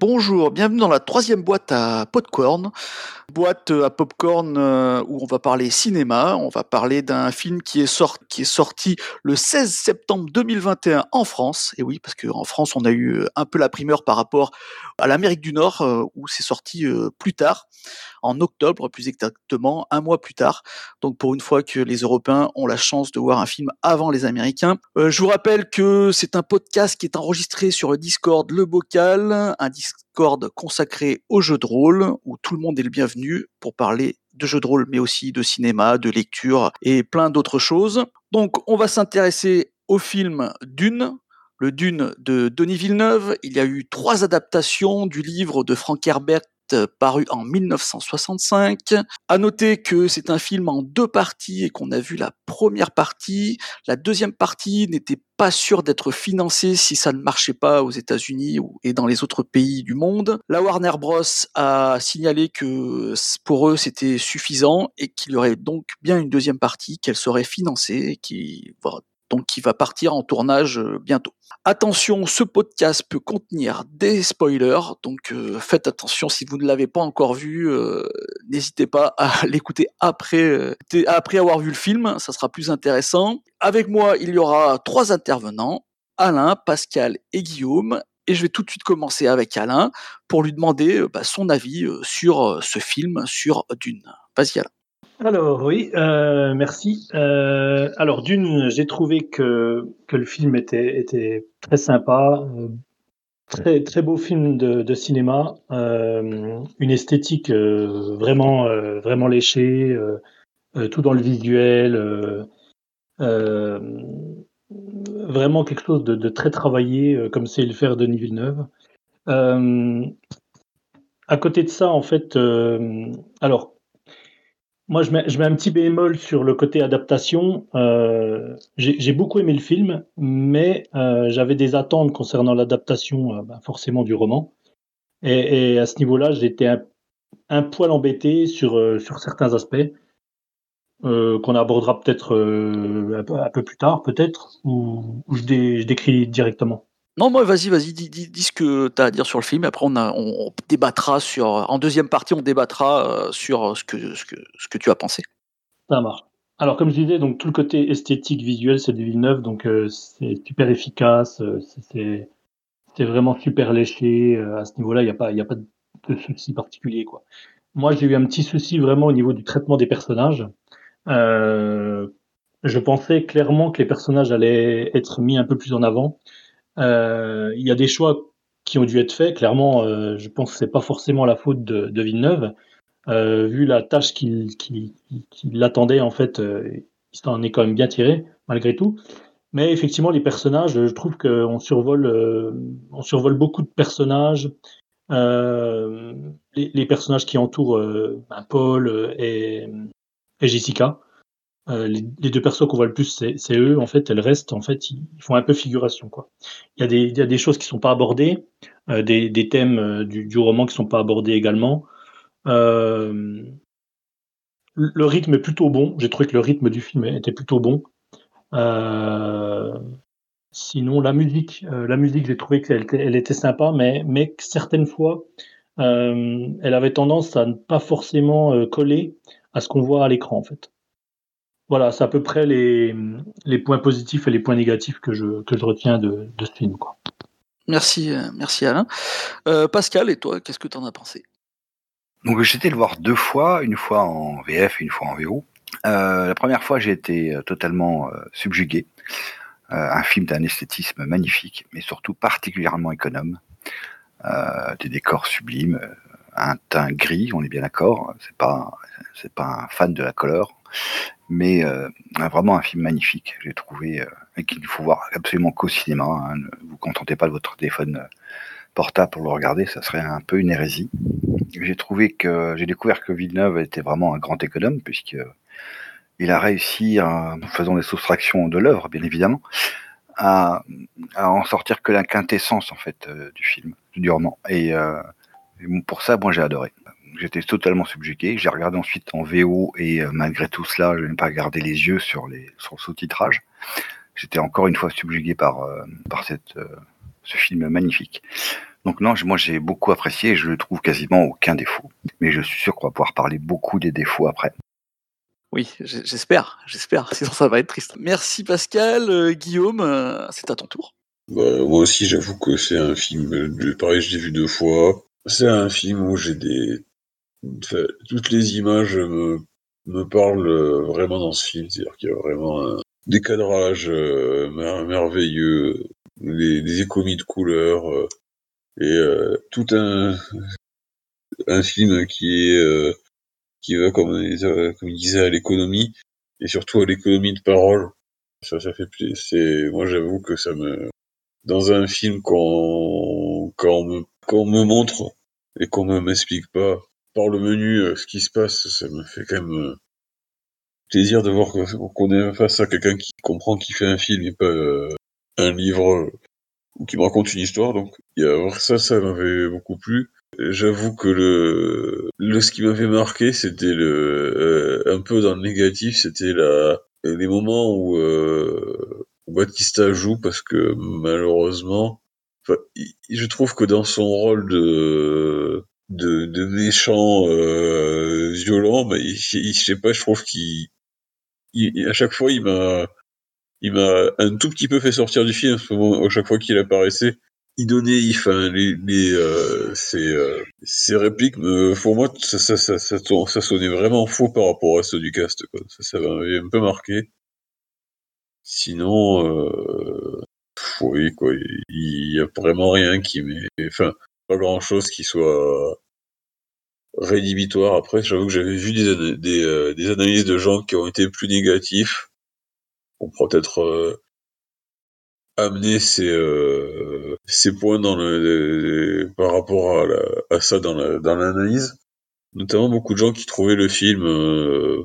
Bonjour, bienvenue dans la troisième boîte à popcorn. Boîte à popcorn euh, où on va parler cinéma. On va parler d'un film qui est, sorti, le 16 septembre 2021 en France. Et oui, parce qu'en France, on a eu un peu la primeur par rapport à l'Amérique du Nord euh, où c'est sorti euh, plus tard, en octobre plus exactement, un mois plus tard. Donc pour une fois que les Européens ont la chance de voir un film avant les Américains. je vous rappelle que c'est un podcast qui est enregistré sur le Discord Le Bocal, un Discord consacré aux jeux de rôle, où tout le monde est le bienvenu pour parler de jeux de rôle, mais aussi de cinéma, de lecture et plein d'autres choses. Donc on va s'intéresser au film Dune, le Dune de Denis Villeneuve. Il y a eu trois adaptations du livre de Frank Herbert paru en 1965. À noter que c'est un film en deux parties et qu'on a vu la première partie. La deuxième partie n'était pas sûre d'être financée si ça ne marchait pas aux États-Unis et dans les autres pays du monde. La Warner Bros a signalé que pour eux c'était suffisant et qu'il y aurait donc bien une deuxième partie qu'elle serait financée, qui donc qui va partir en tournage euh, bientôt. Attention, ce podcast peut contenir des spoilers, donc euh, faites attention si vous ne l'avez pas encore vu, euh, n'hésitez pas à l'écouter après, avoir vu le film, ça sera plus intéressant. Avec moi, il y aura trois intervenants, Alain, Pascal et Guillaume, et je vais tout de suite commencer avec Alain pour lui demander bah, son avis sur ce film, sur Dune. Vas-y Alain. Alors oui, euh, merci. Euh, alors d'une, j'ai trouvé que, que le film était, était très sympa, euh, très, très beau film de, cinéma, une esthétique vraiment, vraiment léchée, tout dans le visuel, vraiment quelque chose de, de très travaillé, comme c'est le faire Denis Villeneuve. à côté de ça, en fait, alors moi, je mets, je mets, un petit bémol sur le côté adaptation. Euh, J'ai beaucoup aimé le film, mais euh, j'avais des attentes concernant l'adaptation, euh, bah, forcément, du roman. Et, et à ce niveau-là, j'étais un, un, poil embêté sur, euh, sur certains aspects euh, qu'on abordera peut-être un, un, peu plus tard, peut-être, ou, je, je décris directement. Non, moi, vas-y, vas-y, dis, dis, dis, ce que tu as à dire sur le film. Après, on, débattra sur. En deuxième partie, on débattra euh, sur ce que, ce, que, tu as pensé. Ça marche. Alors, comme je disais, donc tout le côté esthétique, visuel, c'est du Villeneuve, donc euh, c'est super efficace, euh, c'est vraiment super léché. à ce niveau-là, il n'y a pas, a pas de souci particulier. Moi, j'ai eu un petit souci vraiment au niveau du traitement des personnages. je pensais clairement que les personnages allaient être mis un peu plus en avant. Euh, il y a des choix qui ont dû être faits. Clairement, euh, je pense que c'est pas forcément la faute de, de Villeneuve. Euh, vu la tâche qu'il qui, qui, l'attendait, en fait, il s'en est quand même bien tiré, malgré tout. Mais effectivement, les personnages, je trouve qu'on survole, beaucoup de personnages. Les, personnages qui entourent ben, Paul et Jessica. Euh, les, deux persos qu'on voit le plus, c'est eux. En fait, elles restent. En fait, ils, font un peu figuration. Quoi. Il y a des, choses qui sont pas abordées, euh, des, thèmes euh, du, roman qui sont pas abordés également. Le rythme est plutôt bon. J'ai trouvé que le rythme du film était plutôt bon. Sinon, la musique, la musique, j'ai trouvé qu'elle était, elle était sympa, mais, mais certaines fois, elle avait tendance à ne pas forcément coller à ce qu'on voit à l'écran, en fait. Voilà, c'est à peu près les, les, points positifs et les points négatifs que je, que je retiens de, de ce film. Quoi. Merci, euh, merci Alain. Euh, Pascal, et toi, qu'est-ce que tu en as pensé? Donc j'étais le voir deux fois, une fois en VF et une fois en VO. Euh, la première fois, j'ai été totalement euh, subjugué. Euh, un film d'un esthétisme magnifique, mais surtout particulièrement économe. des décors sublimes, un teint gris, on est bien d'accord. C'est pas, c'est pas un fan de la couleur mais euh, vraiment un film magnifique, j'ai trouvé, euh, et qu'il faut voir absolument qu'au cinéma. Hein, ne vous contentez pas de votre téléphone euh, portable pour le regarder, ça serait un peu une hérésie. J'ai trouvé que j'ai découvert que Villeneuve était vraiment un grand économe, puisque il a réussi, en faisant des soustractions de l'œuvre, bien évidemment, à, en sortir que la quintessence en fait du film, du roman. Et, et pour ça, moi j'ai adoré j'étais totalement subjugué. J'ai regardé ensuite en VO et euh, malgré tout cela, je n'ai pas gardé les yeux sur, les, sur le sous-titrage. J'étais encore une fois subjugué par, euh, par cette, euh, ce film magnifique. Donc non, moi j'ai beaucoup apprécié et je ne trouve quasiment aucun défaut. Mais je suis sûr qu'on va pouvoir parler beaucoup des défauts après. Oui, j'espère, j'espère, sinon ça va être triste. Merci Pascal, euh, Guillaume, euh, c'est à ton tour. Bah, moi aussi, j'avoue que c'est un film, pareil, je l'ai vu deux fois. C'est un film où j'ai des... toutes les images me, me parlent vraiment dans ce film, c'est-à-dire qu'il y a vraiment un décadrage merveilleux, des, économies de couleurs, et tout un, un film qui est qui va, comme, euh, comme il disait, à l'économie, et surtout à l'économie de parole. Ça, ça fait plaisir. Moi, j'avoue que ça me, dans un film qu'on, quand me, qu'on me montre et qu'on ne m'explique pas par le menu euh, ce qui se passe, ça me fait quand même euh, plaisir de voir qu'on est face à quelqu'un qui comprend qui fait un film et pas un livre ou qui me raconte une histoire. Donc, ça, ça m'avait beaucoup plu. J'avoue que le, le ce qui m'avait marqué, c'était le euh, un peu dans le négatif, c'était la les moments où, euh, Batista joue parce que malheureusement, je trouve que dans son rôle de de, de méchant euh, violent, mais il, je sais pas, je trouve qu'il à chaque fois il m'a il m'a un tout petit peu fait sortir du film à chaque fois qu'il apparaissait il donnait, enfin, les, les euh, euh, ses, répliques, pour moi, ça, ça, ça, ça, sonnait vraiment faux par rapport à ceux du cast. Quoi. Ça, ça m'avait un peu marqué. Sinon, euh, oui, quoi, il y a vraiment rien qui m'est, enfin, grand chose qui soit rédhibitoire. Après, j'avoue que j'avais vu des, euh, des, analyses de gens qui ont été plus négatifs. On pourrait peut-être amener euh, ses points dans le, par rapport à, ça dans l'analyse. Notamment beaucoup de gens qui trouvaient le film euh,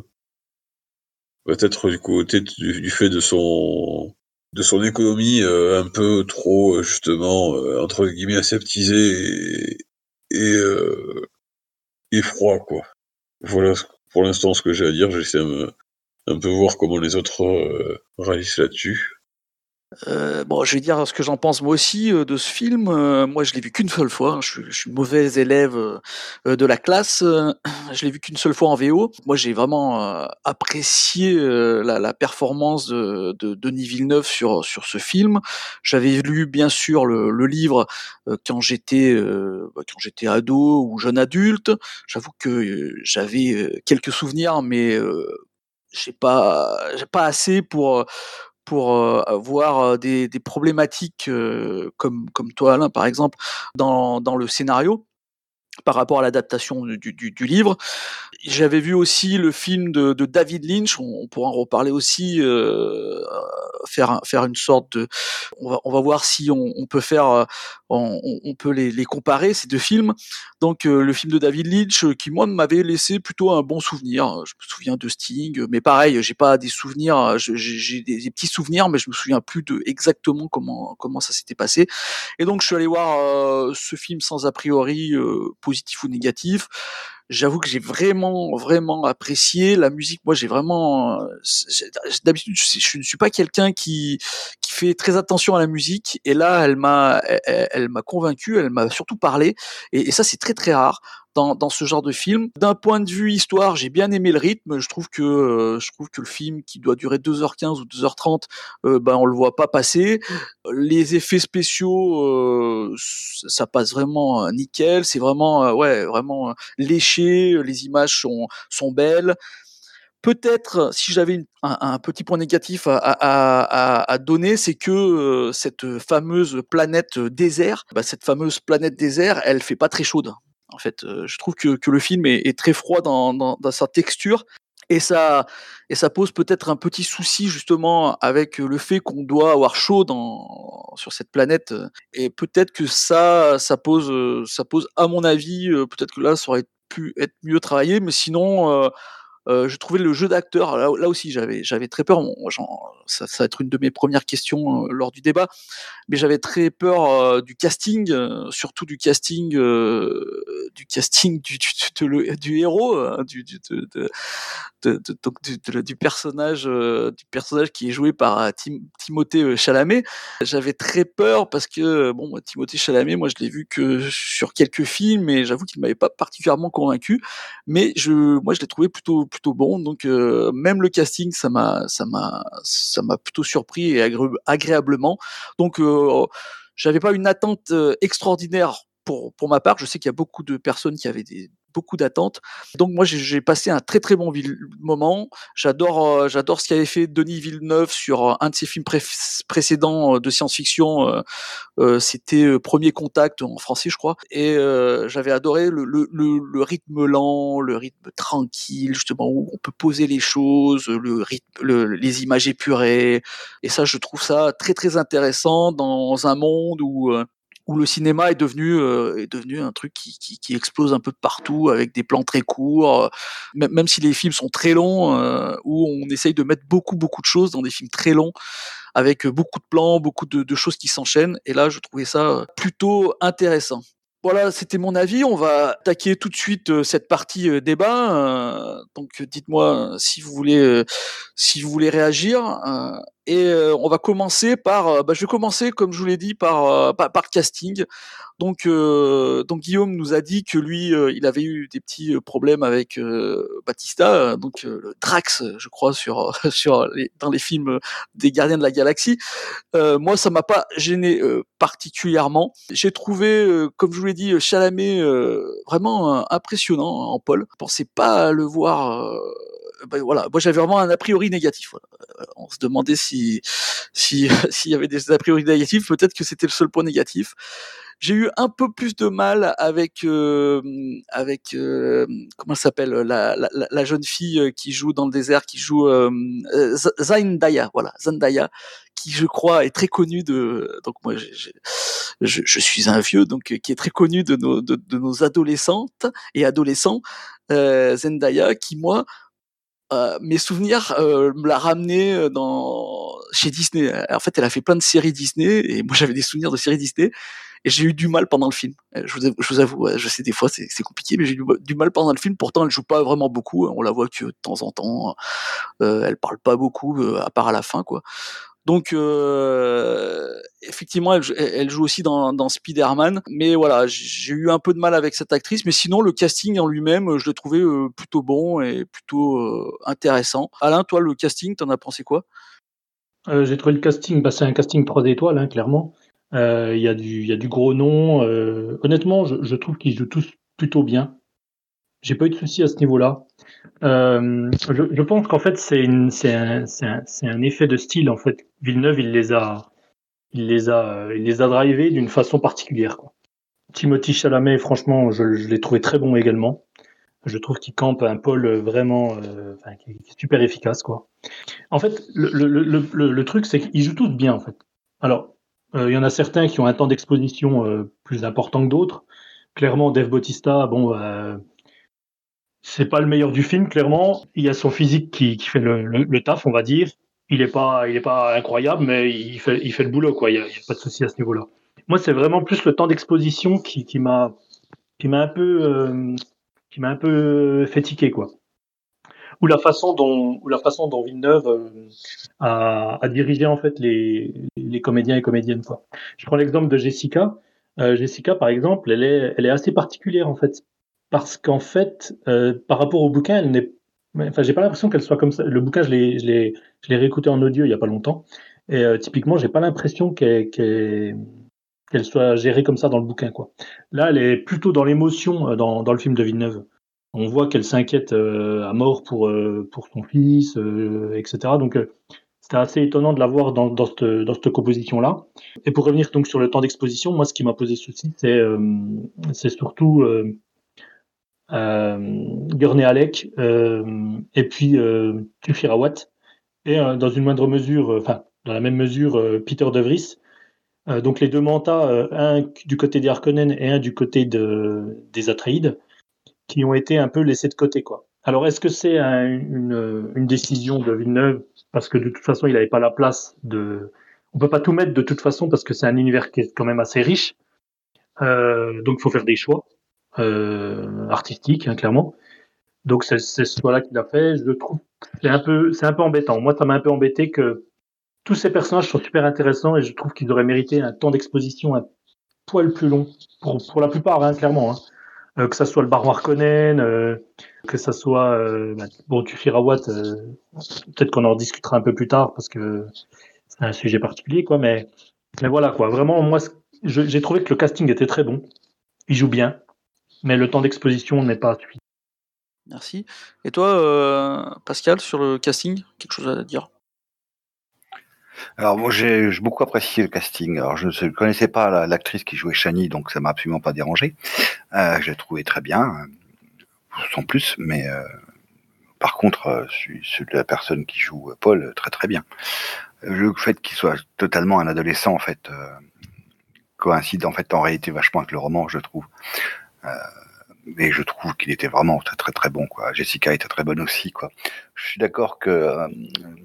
peut-être du côté du, fait de son de son économie euh, un peu trop justement entre guillemets aseptisé et et, et froid quoi. Voilà pour l'instant ce que j'ai à dire. J'essaie un peu voir comment les autres réalisent là-dessus. Euh, bon, je vais dire ce que j'en pense moi aussi euh, de ce film. Euh, moi, je l'ai vu qu'une seule fois. Hein. Je, suis, mauvais élève de la classe. je l'ai vu qu'une seule fois en VO. Moi, j'ai vraiment apprécié la, la, performance de, de, Denis Villeneuve sur sur ce film. J'avais lu bien sûr le, le livre quand j'étais bah, quand j'étais ado ou jeune adulte. J'avoue que j'avais quelques souvenirs, mais j'ai pas j'ai pas assez pour pour euh, voir euh, des, des problématiques euh, comme, comme toi Alain par exemple dans, dans le scénario par rapport à l'adaptation du, du, du, livre. J'avais vu aussi le film de, de David Lynch, on, on, pourra en reparler aussi, euh, faire, faire une sorte de... On va, on va voir si on, on peut faire, on, on peut les, les, comparer, ces deux films. Donc euh, le film de David Lynch, euh, qui moi m'avait laissé plutôt un bon souvenir. Je me souviens de Sting, mais pareil, j'ai pas des souvenirs, j'ai des, des, petits souvenirs, mais je me souviens plus de exactement comment, comment ça s'était passé. Et donc je suis allé voir euh, ce film sans a priori positif ou négatif. J'avoue que j'ai vraiment, vraiment apprécié la musique. Moi, j'ai vraiment, d'habitude, je ne suis pas quelqu'un qui qui fait très attention à la musique. Et là, elle m'a, elle, m'a convaincu. Elle m'a surtout parlé. Et ça, c'est très, très rare dans, ce genre de film. D'un point de vue histoire, j'ai bien aimé le rythme. Je trouve que euh, je trouve que le film qui doit durer 2h15 ou 2h30, euh, ben on le voit pas passer. Les effets spéciaux, euh, ça passe vraiment nickel. C'est vraiment ouais vraiment léché. Les images sont sont belles. Peut-être, si j'avais un, petit point négatif à, à, à, donner, c'est que euh, cette fameuse planète désert, bah, cette fameuse planète désert, elle fait pas très chaude. En fait, euh, je trouve que, le film est, très froid dans, sa texture. Et ça, et ça pose peut-être un petit souci justement avec le fait qu'on doit avoir chaud sur cette planète. Et peut-être que ça, ça pose, ça pose, à mon avis, peut-être que là, ça aurait pu être mieux travaillé. Mais sinon, euh, Euh, je trouvais le jeu d'acteur, là, aussi j'avais, j'avais très peur, ça, ça, va être une de mes premières questions euh, lors du débat, mais j'avais très peur euh, du casting, euh, surtout du casting, du casting du, du, du héros, du, du, de, de, du, personnage, du personnage qui est joué par Timothée Chalamet. J'avais très peur parce que bon, Timothée Chalamet, moi je l'ai vu que sur quelques films et j'avoue qu'il m'avait pas particulièrement convaincu, mais je, moi je l'ai trouvé plutôt plutôt bon. Donc euh, même le casting, ça m'a ça m'a ça m'a plutôt surpris et agréablement. Donc euh, j'avais pas une attente euh, extraordinaire pour, pour ma part, je sais qu'il y a beaucoup de personnes qui avaient des, beaucoup d'attentes. Donc moi j'ai passé un très très bon moment. J'adore euh, j'adore ce qu'avait fait Denis Villeneuve sur euh, un de ses films précédents euh, de science-fiction. C'était Premier Contact en français je crois. Et j'avais adoré le, le, le, rythme lent, le rythme tranquille justement où on peut poser les choses, le rythme, les images épurées. Et ça je trouve ça très très intéressant dans un monde où où le cinéma est devenu euh, est devenu un truc qui, qui, qui, explose un peu de partout avec des plans très courts, euh, même, même si les films sont très longs, euh, où on essaye de mettre beaucoup beaucoup de choses dans des films très longs avec beaucoup de plans, beaucoup de, de choses qui s'enchaînent. Et là, je trouvais ça plutôt intéressant. Voilà, c'était mon avis. On va attaquer tout de suite cette partie débat. donc, dites-moi si vous voulez, si vous voulez réagir. Et euh, on va commencer par, euh, bah, je vais commencer comme je vous l'ai dit par, euh, par, par casting. Donc, donc Guillaume nous a dit que lui, il avait eu des petits problèmes avec Batista, donc Drax, je crois, sur sur les, dans les films des Gardiens de la Galaxie. moi, ça m'a pas gêné particulièrement. J'ai trouvé, comme je vous l'ai dit, Chalamet vraiment impressionnant en Paul. Je pensais pas le voir ben voilà, moi j'avais vraiment un a priori négatif. Euh, on se demandait si si s'il y avait des a priori négatifs, peut-être que c'était le seul point négatif. J'ai eu un peu plus de mal avec euh, avec euh, comment s'appelle la, la, la, jeune fille qui joue dans le désert, qui joue euh, Zendaya, voilà Zendaya, qui je crois est très connue de donc moi je, je, suis un vieux donc qui est très connu de nos de, de nos adolescentes et adolescents Zendaya qui moi euh, mes souvenirs euh, me l'a ramené euh, dans chez Disney. En fait, elle a fait plein de séries Disney et moi j'avais des souvenirs de séries Disney et j'ai eu du mal pendant le film. Je vous avoue, je, vous avoue, je sais des fois c'est compliqué, mais j'ai eu du mal pendant le film. Pourtant, elle joue pas vraiment beaucoup. On la voit que de temps en temps. Euh, elle parle pas beaucoup, à part à la fin, quoi. Donc euh, effectivement, elle, joue aussi dans, Spider-Man, mais voilà, j'ai eu un peu de mal avec cette actrice, mais sinon le casting en lui-même, je l'ai trouvé euh, plutôt bon et plutôt euh, intéressant. Alain, toi, le casting, t'en as pensé quoi? J'ai trouvé le casting, bah, c'est un casting 3 étoiles, hein, clairement. Il y, a du, gros nom. honnêtement, je trouve qu'ils jouent tous plutôt bien. J'ai pas eu de soucis à ce niveau-là. Euh, je, pense qu'en fait c'est un, effet de style en fait. Villeneuve il les a il les a il les a drivés d'une façon particulière. Timothy Chalamet franchement je, l'ai trouvé très bon également. Je trouve qu'il campe un pôle vraiment euh, qui est super efficace quoi. En fait le, truc c'est qu'ils jouent tous bien en fait. Alors euh, il y en a certains qui ont un temps d'exposition plus important que d'autres. Clairement Dave Bautista bon c'est pas le meilleur du film, clairement. Il y a son physique qui, qui fait le, le, taf, on va dire. Il est pas, il est pas incroyable, mais il fait, il fait le boulot, quoi. Il y a, pas de souci à ce niveau-là. Moi, c'est vraiment plus le temps d'exposition qui, qui m'a, qui m'a un peu, euh, qui m'a un peu fait quoi. Ou la façon dont, ou la façon dont Villeneuve euh, a, a, dirigé en fait les, les comédiens et comédiennes, quoi. Je prends l'exemple de Jessica. Euh, Jessica, par exemple, elle est, elle est assez particulière en fait parce qu'en fait, euh, par rapport au bouquin, elle n'est Enfin, j'ai pas l'impression qu'elle soit comme ça. Le bouquin, je l'ai, réécouté en audio il y a pas longtemps. Et euh, typiquement, j'ai pas l'impression qu'elle, soit gérée comme ça dans le bouquin, quoi. Là, elle est plutôt dans l'émotion euh, dans, dans le film de Villeneuve. On voit qu'elle s'inquiète euh, à mort pour pour son fils, etc. Donc, c'était assez étonnant de la voir dans, dans cette, dans cette composition-là. Et pour revenir donc sur le temps d'exposition, moi, ce qui m'a posé souci, c'est c'est surtout Gurney Alec euh, et puis euh, Tufirawat et euh, dans une moindre mesure, euh, enfin dans la même mesure, Peter De Vries. donc les deux mantas, un du côté des Harkonnen et un du côté de, des Atreides, qui ont été un peu laissés de côté quoi. Alors, est-ce que c'est une, décision de Villeneuve? Parce que de toute façon, il n'avait pas la place de. On peut pas tout mettre de toute façon parce que c'est un univers qui est quand même assez riche. Euh, donc, il faut faire des choix euh, artistiques, hein, clairement. Donc, c'est ce choix-là qu'il a fait. Je trouve c'est un peu, c'est un peu embêtant. Moi, ça m'a un peu embêté que tous ces personnages sont super intéressants et je trouve qu'ils auraient mérité un temps d'exposition un poil plus long pour, pour la plupart, hein, clairement. Hein. Euh, que ça soit le baron Harkonnen, euh, que ça soit euh, bah, bon Tufirawat, euh, peut-être qu'on en discutera un peu plus tard parce que c'est un sujet particulier, quoi. Mais mais voilà, quoi. Vraiment, moi, j'ai trouvé que le casting était très bon. Il joue bien, mais le temps d'exposition n'est pas suffisant. Merci. Et toi, Pascal, sur le casting, quelque chose à dire? Alors moi j'ai beaucoup apprécié le casting. Alors je ne connaissais pas l'actrice qui jouait Shani, donc ça m'a absolument pas dérangé. Euh, je l'ai trouvé très bien, euh, sans plus, mais euh, par contre, euh, la personne qui joue Paul, très très bien. Le fait qu'il soit totalement un adolescent, en fait, coïncide en fait en réalité vachement avec le roman, je trouve mais je trouve qu'il était vraiment très très très bon quoi. Jessica était très bonne aussi quoi. Je suis d'accord que euh,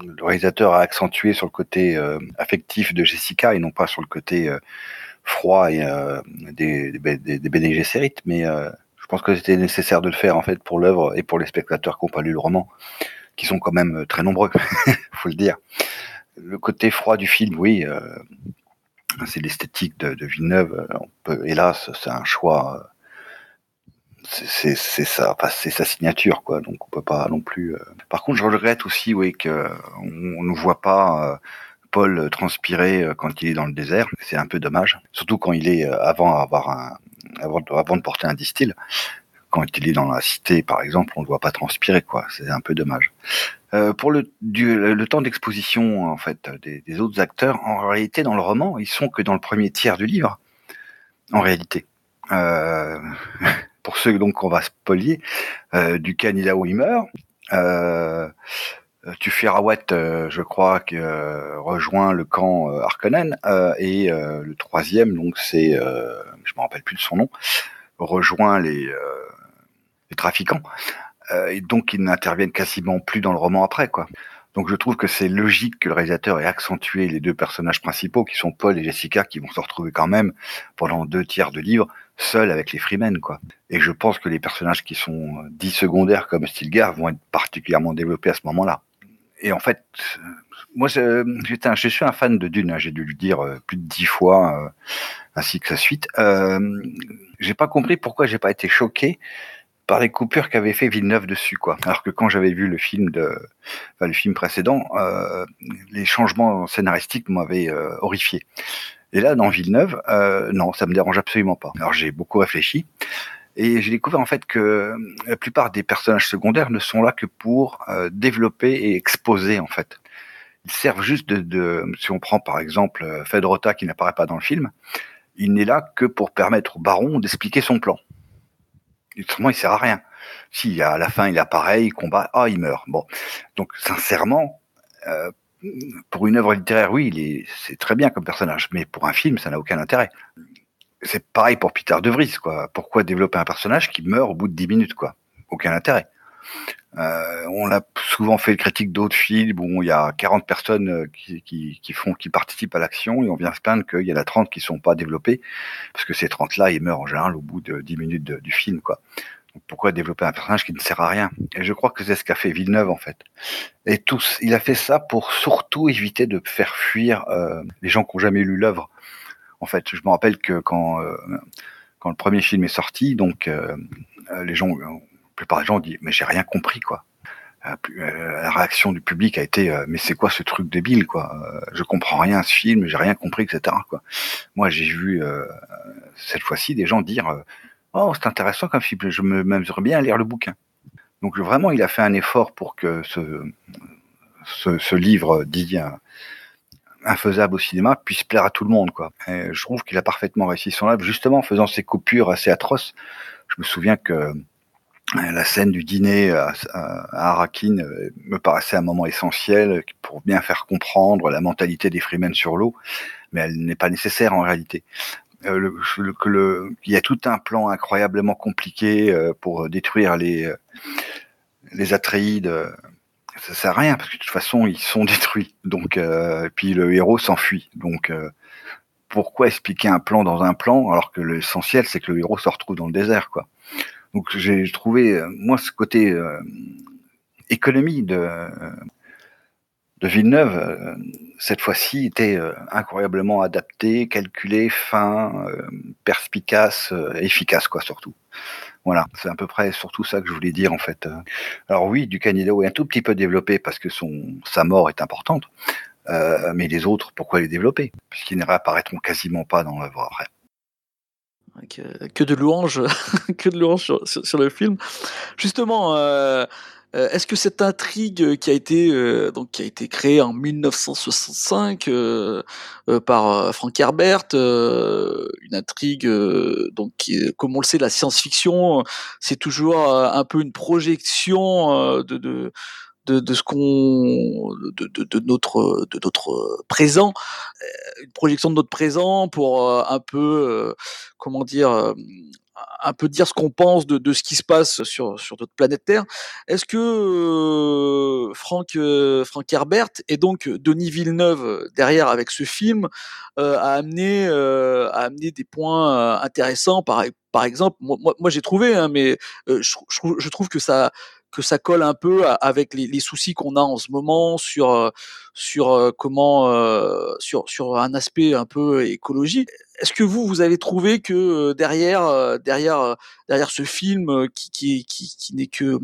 le réalisateur a accentué sur le côté euh, affectif de Jessica et non pas sur le côté euh, froid et des, des, des, mais je pense que c'était nécessaire de le faire en fait pour l'œuvre et pour les spectateurs qui n'ont pas lu le roman, qui sont quand même très nombreux, faut le dire. Le côté froid du film, oui, c'est l'esthétique de, Villeneuve. Hélas, c'est un choix c'est ça, c'est sa signature, quoi. Donc on peut pas non plus. Euh. Par contre, je regrette aussi, oui, que on ne voit pas euh, Paul transpirer euh, quand il est dans le désert. C'est un peu dommage, surtout quand il est avant avoir un, avant, avant de porter un distil. Quand il est dans la cité, par exemple, on ne voit pas transpirer, quoi. C'est un peu dommage. Euh, pour le, du, le temps d'exposition en fait des, des, autres acteurs, en réalité dans le roman, ils sont que dans le premier tiers du livre. En réalité, euh, pour ceux donc qu'on va spolier, euh, du candidat où il meurt. Euh, tu euh, je crois, que rejoint le camp Harkonnen et le troisième, donc c'est, je me rappelle plus de son nom, rejoint les, les trafiquants. et donc ils n'interviennent quasiment plus dans le roman après, quoi. Donc je trouve que c'est logique que le réalisateur ait accentué les deux personnages principaux, qui sont Paul et Jessica, qui vont se retrouver quand même pendant deux tiers de livre, seuls avec les Freemen, quoi. Et je pense que les personnages qui sont euh, dits secondaires comme Stilgar vont être particulièrement développés à ce moment-là. Et en fait, euh, moi, je, je suis un fan de Dune, hein, j'ai dû le dire euh, plus de dix fois, ainsi que sa suite. Euh, j'ai pas compris pourquoi j'ai pas été choqué par les coupures qu'avait fait Villeneuve dessus, quoi. Alors que quand j'avais vu le film de, enfin, le film précédent, euh, les changements scénaristiques m'avaient euh, horrifié. Et là, dans Villeneuve, euh, non, ça me dérange absolument pas. Alors j'ai beaucoup réfléchi et j'ai découvert en fait que la plupart des personnages secondaires ne sont là que pour euh, développer et exposer en fait. Ils servent juste de, de si on prend par exemple Fedrota qui n'apparaît pas dans le film, il n'est là que pour permettre au baron d'expliquer son plan. Autrement, il sert à rien. Si à la fin il apparaît, il combat, ah, il meurt. Bon, donc sincèrement, euh, pour une œuvre littéraire, oui, c'est très bien comme personnage, mais pour un film, ça n'a aucun intérêt. C'est pareil pour Peter De Vries, quoi. Pourquoi développer un personnage qui meurt au bout de 10 minutes, quoi? Aucun intérêt. Euh, on a souvent fait le critique d'autres films où il y a 40 personnes euh, qui, font, qui participent à l'action et on vient se plaindre qu'il y en a 30 qui sont pas développés parce que ces 30-là, ils meurent en général au bout de 10 minutes du film, quoi. Pourquoi développer un personnage qui ne sert à rien? Et je crois que c'est ce qu'a fait Villeneuve en fait. Et tous, il a fait ça pour surtout éviter de faire fuir euh, les gens qui ont jamais lu l'œuvre. En fait, je me rappelle que quand quand le premier film est sorti, donc les gens plupart des gens disent mais j'ai rien compris quoi. Euh, euh, la réaction du public a été euh, mais c'est quoi ce truc débile quoi? Je comprends rien à ce film, j'ai rien compris etc. Moi j'ai vu cette fois-ci des gens dire oh c'est intéressant comme film, je me m'amuserais bien à lire le bouquin. Donc vraiment il a fait un effort pour que ce livre dit infaisable au cinéma puisse plaire à tout le monde quoi. Et je trouve qu'il a parfaitement réussi son œuvre justement en faisant ces coupures assez atroces. Je me souviens que la scène du dîner à, Arakin euh, me paraissait un moment essentiel pour bien faire comprendre la mentalité des Freemen sur l'eau, mais elle n'est pas nécessaire en réalité. Euh, il y a tout un plan incroyablement compliqué euh, pour détruire les les Atreides, ça sert à rien parce que de toute façon ils sont détruits. Donc euh, puis le héros s'enfuit. Donc euh, pourquoi expliquer un plan dans un plan alors que l'essentiel c'est que le héros se retrouve dans le désert quoi. Donc j'ai trouvé euh, moi ce côté économie de de Villeneuve cette fois-ci était incroyablement adapté, calculé, fin, perspicace, efficace quoi surtout. Voilà, c'est à peu près surtout ça que je voulais dire en fait. Alors oui, du Canido est un tout petit peu développé parce que son sa mort est importante, euh, mais les autres, pourquoi les développer? Puisqu'ils ne réapparaîtront quasiment pas dans l'œuvre après. Que, de louanges, que de louanges sur, le film. Justement, euh, euh, est-ce que cette intrigue qui a été euh, donc qui a été créée en 1965 euh, par Frank Herbert, une intrigue donc qui, comme on le sait, la science-fiction, c'est toujours un peu une projection de, de de, ce qu'on de, de, de, notre de notre présent une projection de notre présent pour un peu comment dire un peu dire ce qu'on pense de, de, ce qui se passe sur, sur notre planète Terre. Est-ce que euh, Frank, euh, Frank Herbert et donc Denis Villeneuve derrière avec ce film euh, a amené a amené des points intéressants par par exemple moi, moi, j'ai trouvé hein, mais je, je, trouve que ça que ça colle un peu avec les, soucis qu'on a en ce moment sur sur comment sur sur un aspect un peu écologique. Est-ce que vous vous avez trouvé que derrière derrière derrière ce film qui qui qui, qui n'est que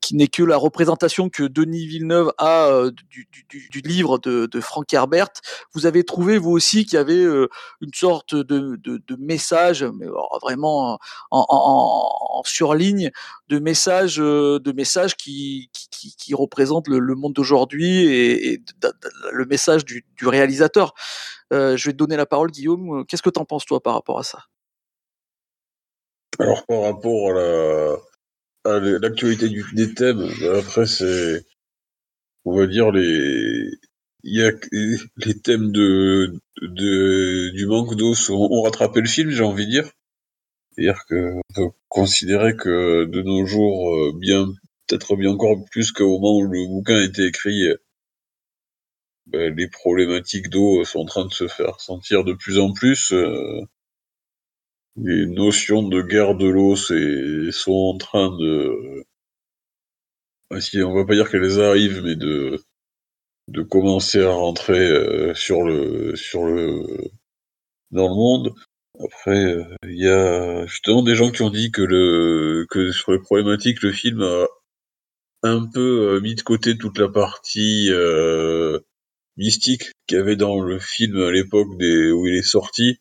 qui n'est que la représentation que Denis Villeneuve a du, du, du, livre de, de Frank Herbert, vous avez trouvé vous aussi qu'il y avait une sorte de, de, de message, mais vraiment en, en, en surligne, de message de message qui, qui, qui représente le, le monde d'aujourd'hui et, et le message du, du réalisateur. Euh, je vais te donner la parole, Guillaume. Qu'est-ce que tu en penses, toi, par rapport à ça? Alors, par rapport à l'actualité des thèmes, après, c'est, on va dire, les, il y a les thèmes de, du manque d'eau ont, rattrapé le film, j'ai envie de dire. C'est-à-dire que peut considérer que de nos jours, euh, bien peut-être bien encore plus qu'au moment où le bouquin a été écrit, les problématiques d'eau sont en train de se faire sentir de plus en plus. Euh, les notions de guerre de l'eau sont en train de... On va pas dire qu'elles arrivent, mais de de commencer à rentrer euh, sur le sur le dans le monde. Après, euh, il y a justement des gens qui ont dit que le que sur les problématiques, le film a un peu mis de côté toute la partie euh, mystique qu'il y avait dans le film à l'époque des où il est sorti,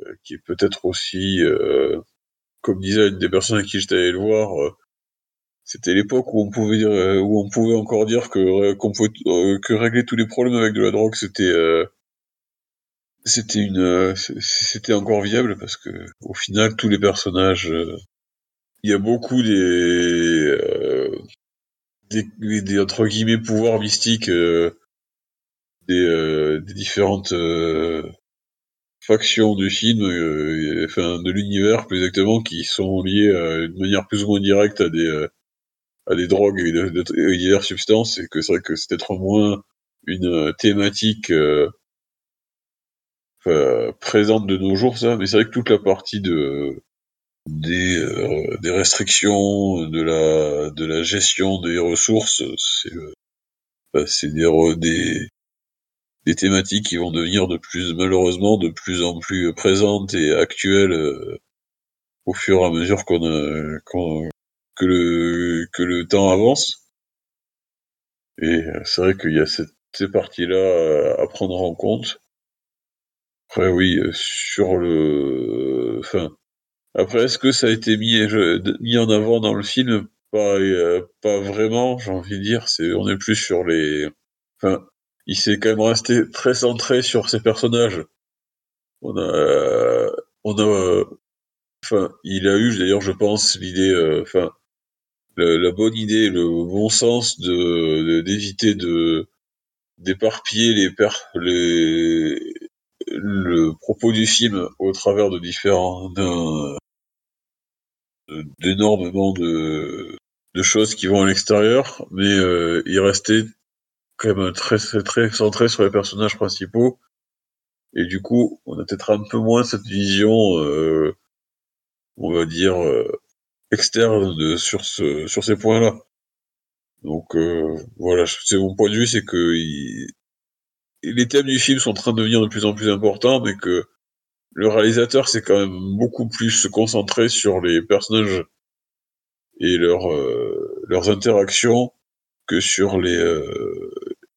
euh, qui est peut-être aussi, euh, comme disait une des personnes à qui j'étais allé le voir, euh, c'était l'époque où on pouvait dire, où on pouvait encore dire que qu'on pouvait, que régler tous les problèmes avec de la drogue, c'était c'était une c'était encore viable parce que au final tous les personnages il y a beaucoup des, des, des, entre guillemets pouvoirs mystiques euh, des différentes euh, factions du film, euh, enfin de l'univers plus exactement, qui sont liées de manière plus ou moins directe à des à des drogues et, de, diverses substances, et que c'est vrai que c'est peut-être moins une thématique présente de nos jours, ça, mais c'est vrai que toute la partie de des, des restrictions, de la de la gestion des ressources, c'est c'est des, des des thématiques qui vont devenir de plus malheureusement de plus en plus présentes et actuelles euh, au fur et à mesure qu'on que le que le temps avance. Et euh, c'est vrai qu'il y a cette, ces parties-là à, prendre en compte. Après oui, euh, sur le enfin après est-ce que ça a été mis mis en avant dans le film? Pas pas vraiment, j'ai envie de dire, c'est on est plus sur les enfin il s'est quand même resté très centré sur ses personnages. On a, on a, enfin, il a eu d'ailleurs, je pense, l'idée, euh, enfin, la, bonne idée, le bon sens de d'éviter de d'éparpiller les, per, les le propos du film au travers de différents d'énormément de de choses qui vont à l'extérieur, mais euh, il restait quand même très, très, centré sur les personnages principaux. Et du coup, on a peut-être un peu moins cette vision, euh, on va dire, euh, externe de, sur, ce, sur ces points-là. Donc euh, voilà, c'est mon point de vue, c'est que il, les thèmes du film sont en train de devenir de plus en plus importants, mais que le réalisateur s'est quand même beaucoup plus se concentrer sur les personnages et leurs euh, leurs interactions que sur les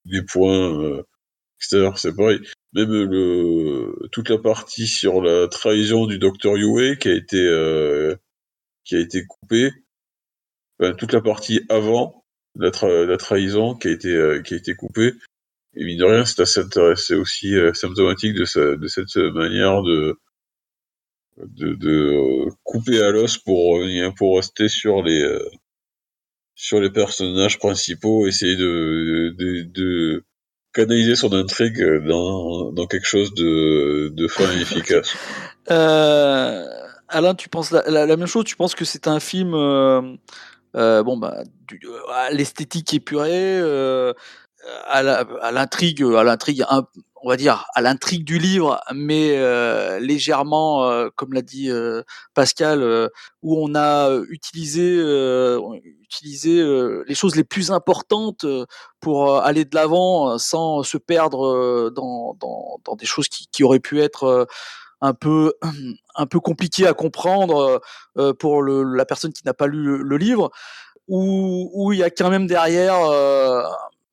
euh, les points euh, extérieurs. C'est pareil. Même le toute la partie sur la trahison du docteur Yue qui a été euh, qui a été coupée. Enfin, toute la partie avant la, trahison qui a été euh, qui a été coupée. Et mine de rien, c'est assez intéressant, aussi euh, symptomatique de, cette manière de de, de couper à l'os pour pour rester sur les euh, sur les personnages principaux, essayer de, de, de canaliser son intrigue dans, dans quelque chose de, de fin et efficace. Euh, Alain, tu penses la, la, même chose? Tu penses que c'est un film, euh, euh, bon bah, à l'esthétique épurée, euh, à l'intrigue, à l'intrigue, on va dire à l'intrigue du livre, mais euh, légèrement, euh, comme l'a dit euh, Pascal, où on a utilisé, utilisé les choses les plus importantes pour aller de l'avant sans se perdre dans, dans, dans, des choses qui, qui auraient pu être un peu un peu compliquées à comprendre pour le, la personne qui n'a pas lu le, livre, où, où il y a quand même derrière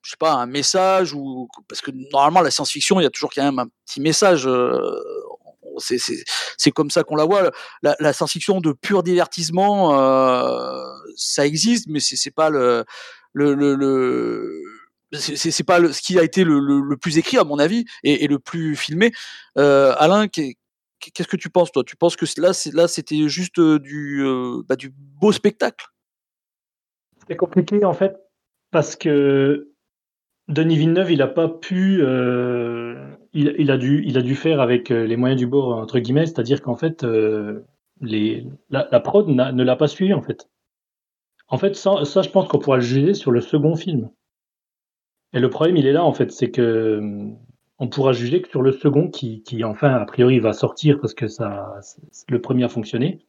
je sais pas, un message ou parce que normalement la science-fiction, il y a toujours quand même un petit message. Euh, c'est comme ça qu'on la voit. La, la science-fiction de pur divertissement, euh, ça existe, mais c'est pas le le, le, le c'est pas le, ce qui a été le, le, plus écrit à mon avis et, et le plus filmé. Euh, Alain, qu'est-ce que tu penses toi? Tu penses que là, là, c'était juste du, euh, bah, du beau spectacle? C'est compliqué en fait parce que Denis Villeneuve, il a pas pu, euh, il, a dû, il a dû faire avec euh, les moyens du bord entre guillemets, c'est-à-dire qu'en fait, euh, la, la prod ne l'a pas suivi en fait. En fait, ça, je pense qu'on pourra le juger sur le second film. Et le problème, il est là en fait, c'est que on pourra juger que sur le second, qui, enfin a priori va sortir parce que ça, le premier a fonctionné.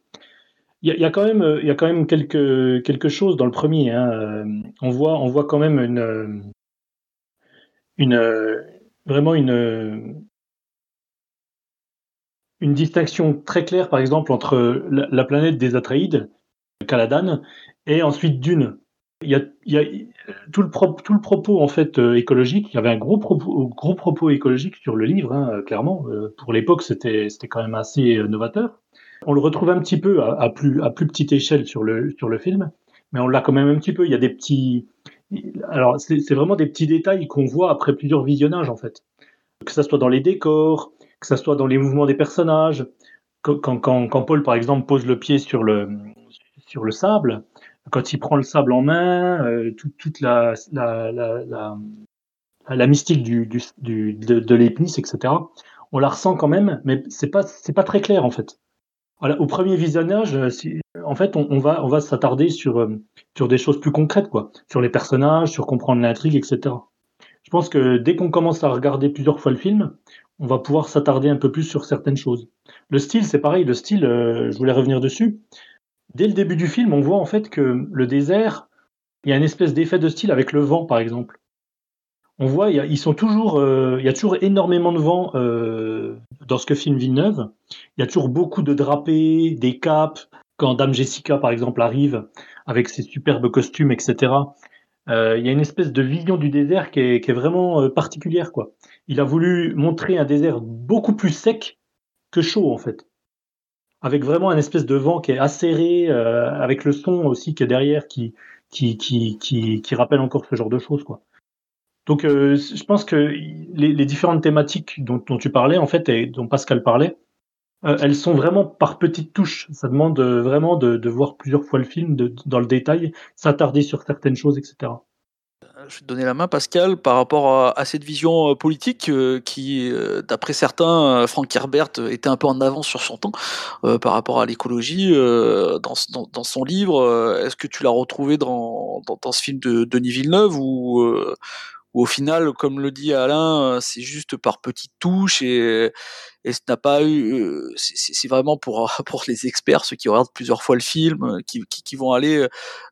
Il y, a, quand même, y a quand même quelque quelque chose dans le premier. Hein. On voit, on voit quand même une une vraiment une une distinction très claire, par exemple, entre la, la planète des Atreides, Caladan, et ensuite Dune. Il y a, tout, le tout le propos en fait euh, écologique. Il y avait un gros propos, gros propos écologique sur le livre, hein, clairement. Euh, pour l'époque, c'était quand même assez euh, novateur. On le retrouve un petit peu à, à, plus à plus petite échelle sur le sur le film, mais on l'a quand même un petit peu. Il y a des petits alors, c'est vraiment des petits détails qu'on voit après plusieurs visionnages, en fait. Que ça soit dans les décors, que ça soit dans les mouvements des personnages. Quand, Paul, par exemple, pose le pied sur le, sur le sable, quand il prend le sable en main, euh, tout, toute la, la, la, la, mystique du, du, de, de etc., on la ressent quand même, mais c'est pas, c'est pas très clair, en fait. Voilà, au premier visionnage, euh, en fait, on, va, on va s'attarder sur, euh, sur des choses plus concrètes, quoi, sur les personnages, sur comprendre l'intrigue, etc. Je pense que dès qu'on commence à regarder plusieurs fois le film, on va pouvoir s'attarder un peu plus sur certaines choses. Le style, c'est pareil. Le style, euh, je voulais revenir dessus. Dès le début du film, on voit en fait que le désert, il y a une espèce d'effet de style avec le vent, par exemple on voit, il y a, ils sont toujours, euh, il y a toujours énormément de vent euh, dans ce que filme Villeneuve. Il y a toujours beaucoup de drapés, des capes. Quand Dame Jessica, par exemple, arrive avec ses superbes costumes, etc. Euh, il y a une espèce de vision du désert qui est, qui est vraiment euh, particulière, quoi. Il a voulu montrer un désert beaucoup plus sec que chaud, en fait, avec vraiment un espèce de vent qui est acéré, avec le son aussi qui est derrière, qui qui, qui qui qui rappelle encore ce genre de choses, quoi. Donc, euh, je pense que les, différentes thématiques dont, tu parlais, en fait, et dont Pascal parlait, euh, elles sont vraiment par petites touches. Ça demande euh, vraiment de, voir plusieurs fois le film dans le détail, s'attarder sur certaines choses, etc. je vais te donner la main, Pascal, par rapport à, cette vision politique qui, d'après certains, Frank Herbert était un peu en avance sur son temps par rapport à l'écologie dans, son livre. Est-ce que tu l'as retrouvé dans, dans, ce film de Denis Villeneuve ou, au final, comme le dit Alain, c'est juste par petites touches et, et ce n'a pas eu. C'est vraiment pour pour les experts, ceux qui regardent plusieurs fois le film, qui, qui, vont aller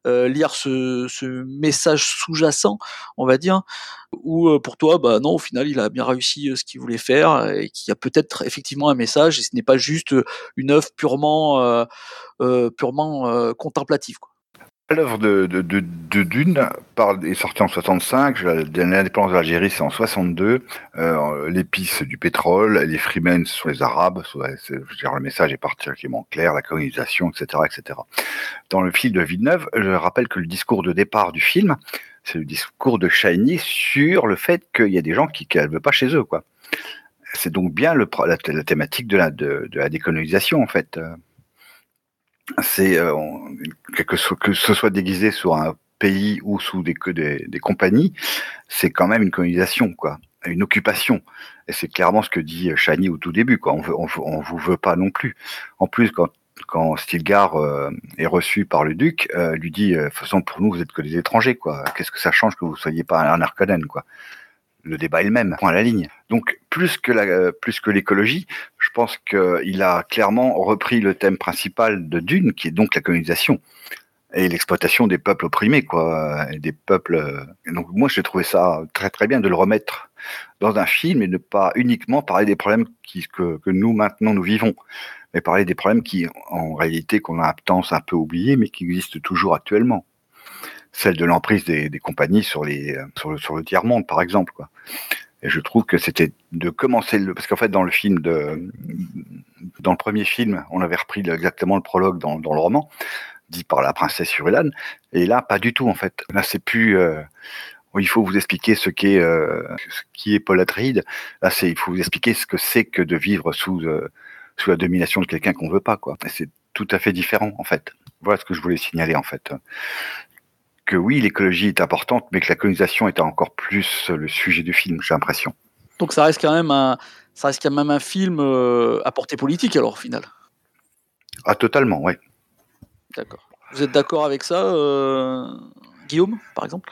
lire ce, message sous-jacent, on va dire. Ou pour toi, bah non, au final, il a bien réussi ce qu'il voulait faire et qu'il y a peut-être effectivement un message et ce n'est pas juste une œuvre purement purement contemplative. L'œuvre de, Dune parle, est sortie en 65, l'indépendance de l'Algérie c'est en 62, euh, l'épice du pétrole, les freemen ce sont les Arabes, le message est particulièrement clair, la colonisation, etc., etc. Dans le film de Villeneuve, je rappelle que le discours de départ du film, c'est le discours de Shiny sur le fait qu'il y a des gens qui ne veulent pas chez eux. C'est donc bien la, thématique de la, de, de la décolonisation en fait c'est euh, que, ce soit déguisé sur un pays ou sous des, des, des compagnies, c'est quand même une colonisation, quoi, une occupation. Et c'est clairement ce que dit Chani au tout début, quoi. On, veut, on, vous veut pas non plus. En plus, quand quand Stilgar euh, est reçu par le duc, euh, lui dit de toute façon pour nous vous êtes que des étrangers quoi. Qu'est-ce que ça change que vous soyez pas un Arcaden quoi? Le débat est le même, point la ligne. Donc plus que la, plus que l'écologie, je pense qu'il a clairement repris le thème principal de Dune, qui est donc la colonisation et l'exploitation des peuples opprimés, quoi, des peuples. Donc moi, j'ai trouvé ça très très bien de le remettre dans un film et ne pas uniquement parler des problèmes que, nous maintenant nous vivons, mais parler des problèmes qui, en réalité, qu'on a tendance un peu oublier, mais qui existent toujours actuellement celle de l'emprise des, compagnies sur les sur le sur le tiers monde par exemple quoi. Et je trouve que c'était de commencer le parce qu'en fait dans le film de dans le premier film on avait repris exactement le prologue dans, dans le roman dit par la princesse Urulan et là pas du tout en fait. Là c'est plus euh, il faut vous expliquer ce qu'est euh, qui est Paul là c'est il faut vous expliquer ce que c'est que de vivre sous euh, sous la domination de quelqu'un qu'on veut pas quoi. C'est tout à fait différent en fait. Voilà ce que je voulais signaler en fait que oui, l'écologie est importante, mais que la colonisation est encore plus le sujet du film, j'ai l'impression. Donc ça reste quand même un, ça reste quand même un film euh, à portée politique alors au final. Ah totalement, oui. D'accord. Vous êtes d'accord avec ça, euh, Guillaume, par exemple?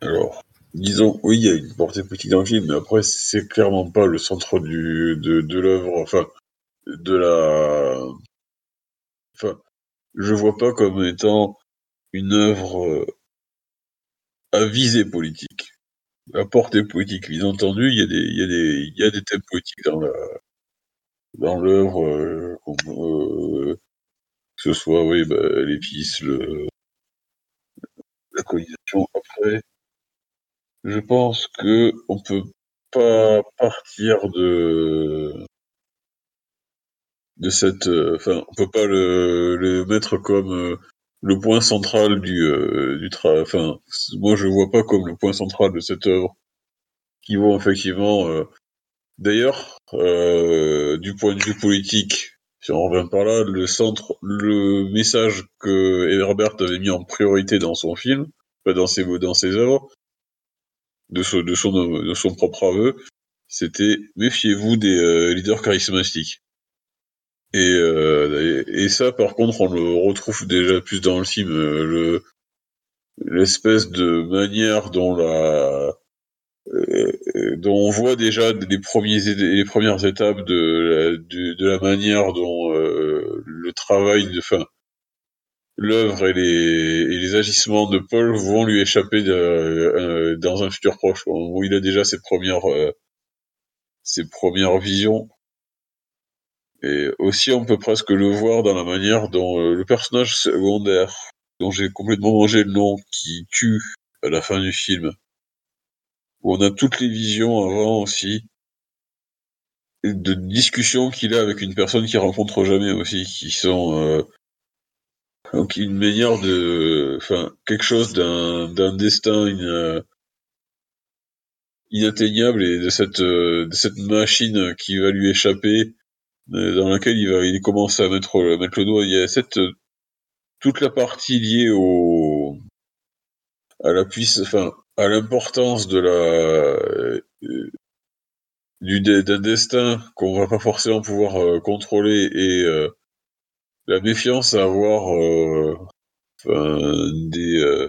Alors, disons, oui, il y a une portée politique dans le film, mais après, c'est clairement pas le centre du, de, de l'œuvre, enfin, de la. Enfin, je vois pas comme étant une œuvre euh, à visée politique, à portée politique. Bien entendu, il y a des, thèmes politiques dans la, dans l'œuvre, euh, euh, que ce soit, oui, bah, l'épice, la colonisation. Après, je pense que on peut pas partir de de cette, enfin, on peut pas le mettre comme le point central du, euh, du travail. Enfin, moi je vois pas comme le point central de cette œuvre qui vaut effectivement. Euh, d'ailleurs, euh, du point de vue politique, si on revient par là, le centre, le message que Herbert avait mis en priorité dans son film, dans ses dans ses œuvres, de son de son de son propre aveu, c'était méfiez-vous des leaders charismatiques. Et, euh, et, ça, par contre, on le retrouve déjà plus dans le film, euh, le l'espèce de manière dont la euh, dont on voit déjà les premiers les premières étapes de la, de, la manière dont le travail de fin l'œuvre et les, et les agissements de Paul vont lui échapper dans un futur proche où il a déjà ses premières ses premières visions et aussi, on peut presque le voir dans la manière dont euh, le personnage secondaire, dont j'ai complètement mangé le nom, qui tue à la fin du film, où on a toutes les visions avant aussi, de discussions qu'il a avec une personne qu'il rencontre jamais aussi, qui sont euh, donc une manière de, enfin quelque chose d'un destin une, inatteignable et de cette machine qui va lui échapper dans laquelle il va il commence à mettre mettre le doigt. Il y a cette toute la partie liée au à la puisse, enfin, à l'importance de la euh, du d'un destin qu'on va pas forcément pouvoir euh, contrôler et euh, la méfiance à avoir des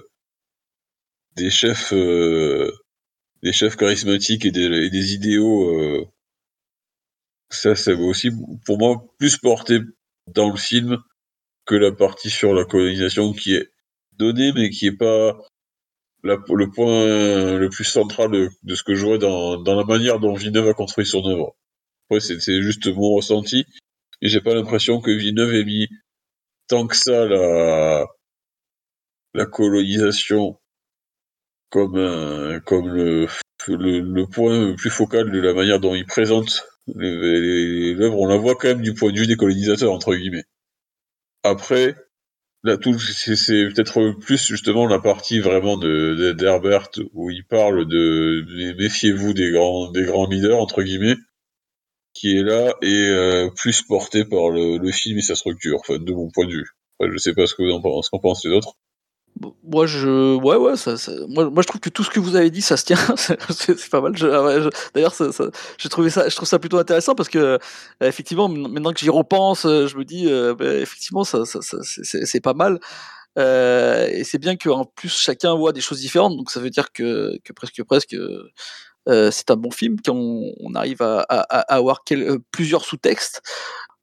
des chefs des chefs charismatiques et des, et des idéaux ça c'est aussi pour moi plus porté dans le film que la partie sur la colonisation qui est donnée mais qui est pas le point le plus central de, ce que je vois dans, la manière dont Villeneuve a construit son œuvre. Après, c'est juste mon ressenti. Et j'ai pas l'impression que Villeneuve ait mis tant que ça la, colonisation comme comme le, point le plus focal de la manière dont il présente l'œuvre. On la voit quand même du point de vue des colonisateurs, entre guillemets. Après, Là, tout, c'est peut-être plus justement la partie vraiment de d'Herbert où il parle de, méfiez-vous des grands des grands leaders entre guillemets, qui est là et euh, plus porté par le, film et sa structure, enfin de mon point de vue. Enfin, je sais pas ce que vous en pensez, qu'en pensent les autres moi je ouais ouais ça, moi, moi, je trouve que tout ce que vous avez dit ça se tient. C'est pas mal. D'ailleurs j'ai trouvé ça je trouve ça plutôt intéressant parce que euh, effectivement maintenant que j'y repense euh, je me dis euh, ben, effectivement ça, c'est pas mal. Et c'est bien qu'en plus chacun voit des choses différentes. Donc ça veut dire que, que presque presque c'est un bon film qu'on on arrive à, avoir plusieurs sous-textes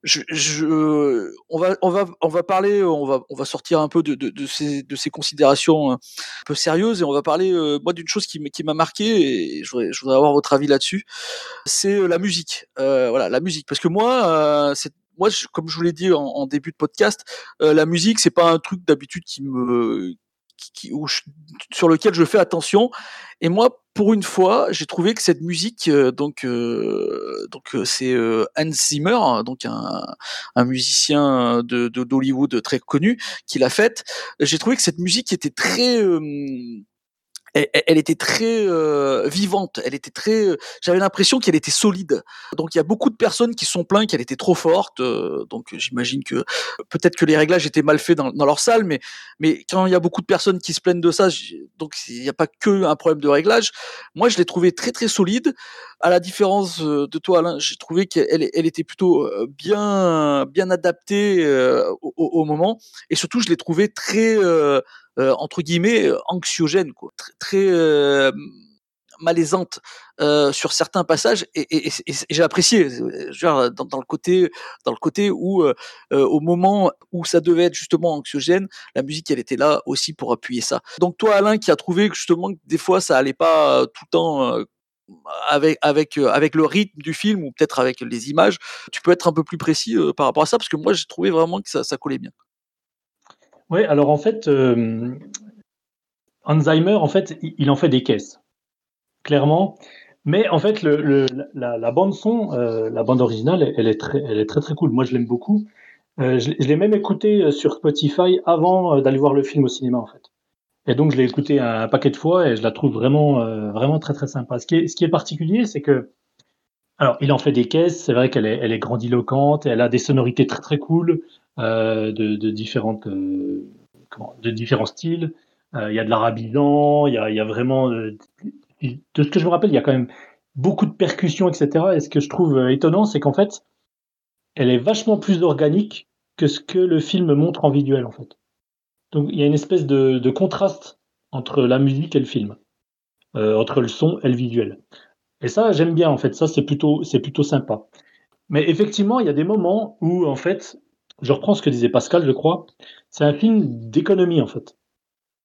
on va, on va, on va parler, on va, on va sortir un peu de, de, de, ces, de ces considérations un peu sérieuses et on va parler euh, moi d'une chose qui, qui m'a marqué et je voudrais, je voudrais avoir votre avis là-dessus. C'est euh, la musique, euh, voilà, la musique, parce que moi, euh, c'est moi, comme je vous l'ai dit en, en, début de podcast, la musique, c'est pas un truc d'habitude qui me qui, sur lequel je fais attention. Et moi, pour une fois, j'ai trouvé que cette musique, euh, donc, euh, donc euh, c'est Hans Zimmer, donc un, un musicien de d'Hollywood très connu, qui l'a faite. J'ai trouvé que cette musique était très elle, était très euh, vivante, elle était très. Euh, j'avais l'impression qu'elle était solide. Donc il y a beaucoup de personnes qui sont plaintes qu'elle était trop forte. Euh, donc j'imagine que peut-être que les réglages étaient mal faits dans, dans, leur salle, mais mais quand il y a beaucoup de personnes qui se plaignent de ça, donc il n'y a pas que un problème de réglage. Moi je l'ai trouvé très très solide. À la différence de toi Alain, j'ai trouvé qu'elle elle était plutôt bien bien adaptée au, au, moment, et surtout je l'ai trouvé très euh, entre guillemets euh, anxiogène, quoi, très, très euh, malaisante euh, sur certains passages et, et, et, j'ai apprécié genre, dans, dans, le côté dans le côté où euh, au moment où ça devait être justement anxiogène la musique elle était là aussi pour appuyer ça. Donc toi Alain qui a trouvé que justement que des fois ça allait pas tout le temps euh, avec avec avec le rythme du film ou peut-être avec les images tu peux être un peu plus précis par rapport à ça? Parce que moi j'ai trouvé vraiment que ça, ça collait bien oui, alors en fait, euh, Alzheimer, en fait, il en fait des caisses, clairement. Mais en fait, la, bande son, euh, la bande originale, elle est très, elle est très très cool. Moi, je l'aime beaucoup. Euh, je, l'ai même écouté sur Spotify avant d'aller voir le film au cinéma, en fait. Et donc, je l'ai écouté un, paquet de fois et je la trouve vraiment, vraiment très très sympa. Ce qui est, ce qui est particulier, c'est que, alors, il en fait des caisses. C'est vrai qu'elle est, elle est grandiloquente. Elle a des sonorités très très cool. Euh, de, différentes, euh, de différents styles. Euh, il y a de l'arabisant, il y a, y a vraiment. de ce que je me rappelle, il y a quand même beaucoup de percussions, etc. Et ce que je trouve étonnant, c'est qu'en fait, elle est vachement plus organique que ce que le film montre en visuel, en fait. Donc il y a une espèce de, de contraste entre la musique et le film, entre le son et le visuel. Et ça, j'aime bien, en fait. Ça, c'est plutôt, c'est plutôt sympa. Mais effectivement, il y a des moments où, en fait, je reprends ce que disait Pascal, je crois, c'est un film d'économie en fait.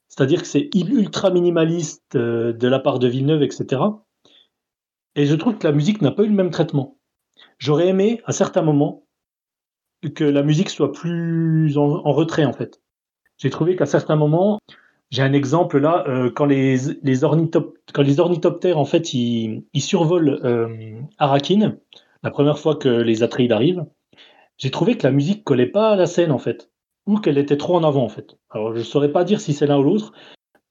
C'est-à-dire que c'est ultra minimaliste euh, de la part de Villeneuve, etc. Et je trouve que la musique n'a pas eu le même traitement. J'aurais aimé, à certains moments, que la musique soit plus en, retrait en fait. J'ai trouvé qu'à certains moments, j'ai un exemple là, euh, quand, les, ornithoptères en fait ils, survolent euh, la première fois que les Atreides arrivent, j'ai trouvé que la musique collait pas à la scène en fait, ou qu'elle était trop en avant en fait. Alors je saurais pas dire si c'est l'un ou l'autre,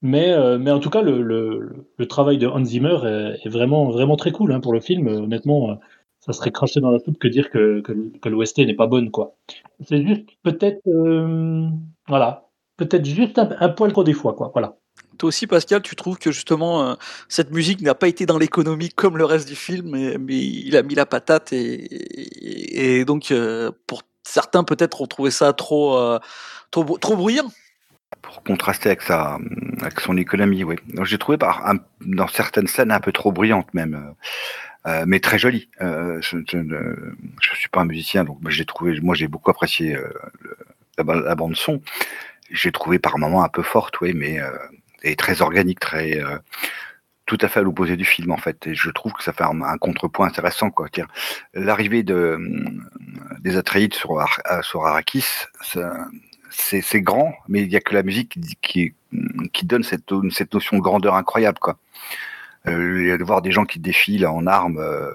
mais, euh, mais en tout cas le, le, le, travail de Hans Zimmer est, vraiment vraiment très cool hein, pour le film. Honnêtement, euh, ça serait craché dans la soupe que dire que, que, l'OST n'est pas bonne quoi. C'est juste peut-être euh, voilà, peut-être juste un, un, poil trop des fois quoi. Voilà. Toi aussi, Pascal, tu trouves que justement, euh, cette musique n'a pas été dans l'économie comme le reste du film, mais, il a mis la patate et, donc, euh, pour certains, peut-être, ont trouvé ça trop, euh, trop, trop bruyant? Pour contraster avec, avec son économie, oui. J'ai trouvé dans certaines scènes un peu trop bruyantes même. Mais très jolie. Je, je, suis pas un musicien, donc j'ai trouvé, moi j'ai beaucoup apprécié la, la, bande son. J'ai trouvé par moments un peu forte, oui, mais et très organique, très tout à fait à l'opposé du film en fait. Et je trouve que ça fait un, contrepoint intéressant quoi. L'arrivée de des Atreides sur, sur Arrakis, c'est grand, mais il y a que la musique qui, donne cette, notion de grandeur incroyable quoi. Euh, de voir des gens qui défilent en armes, euh,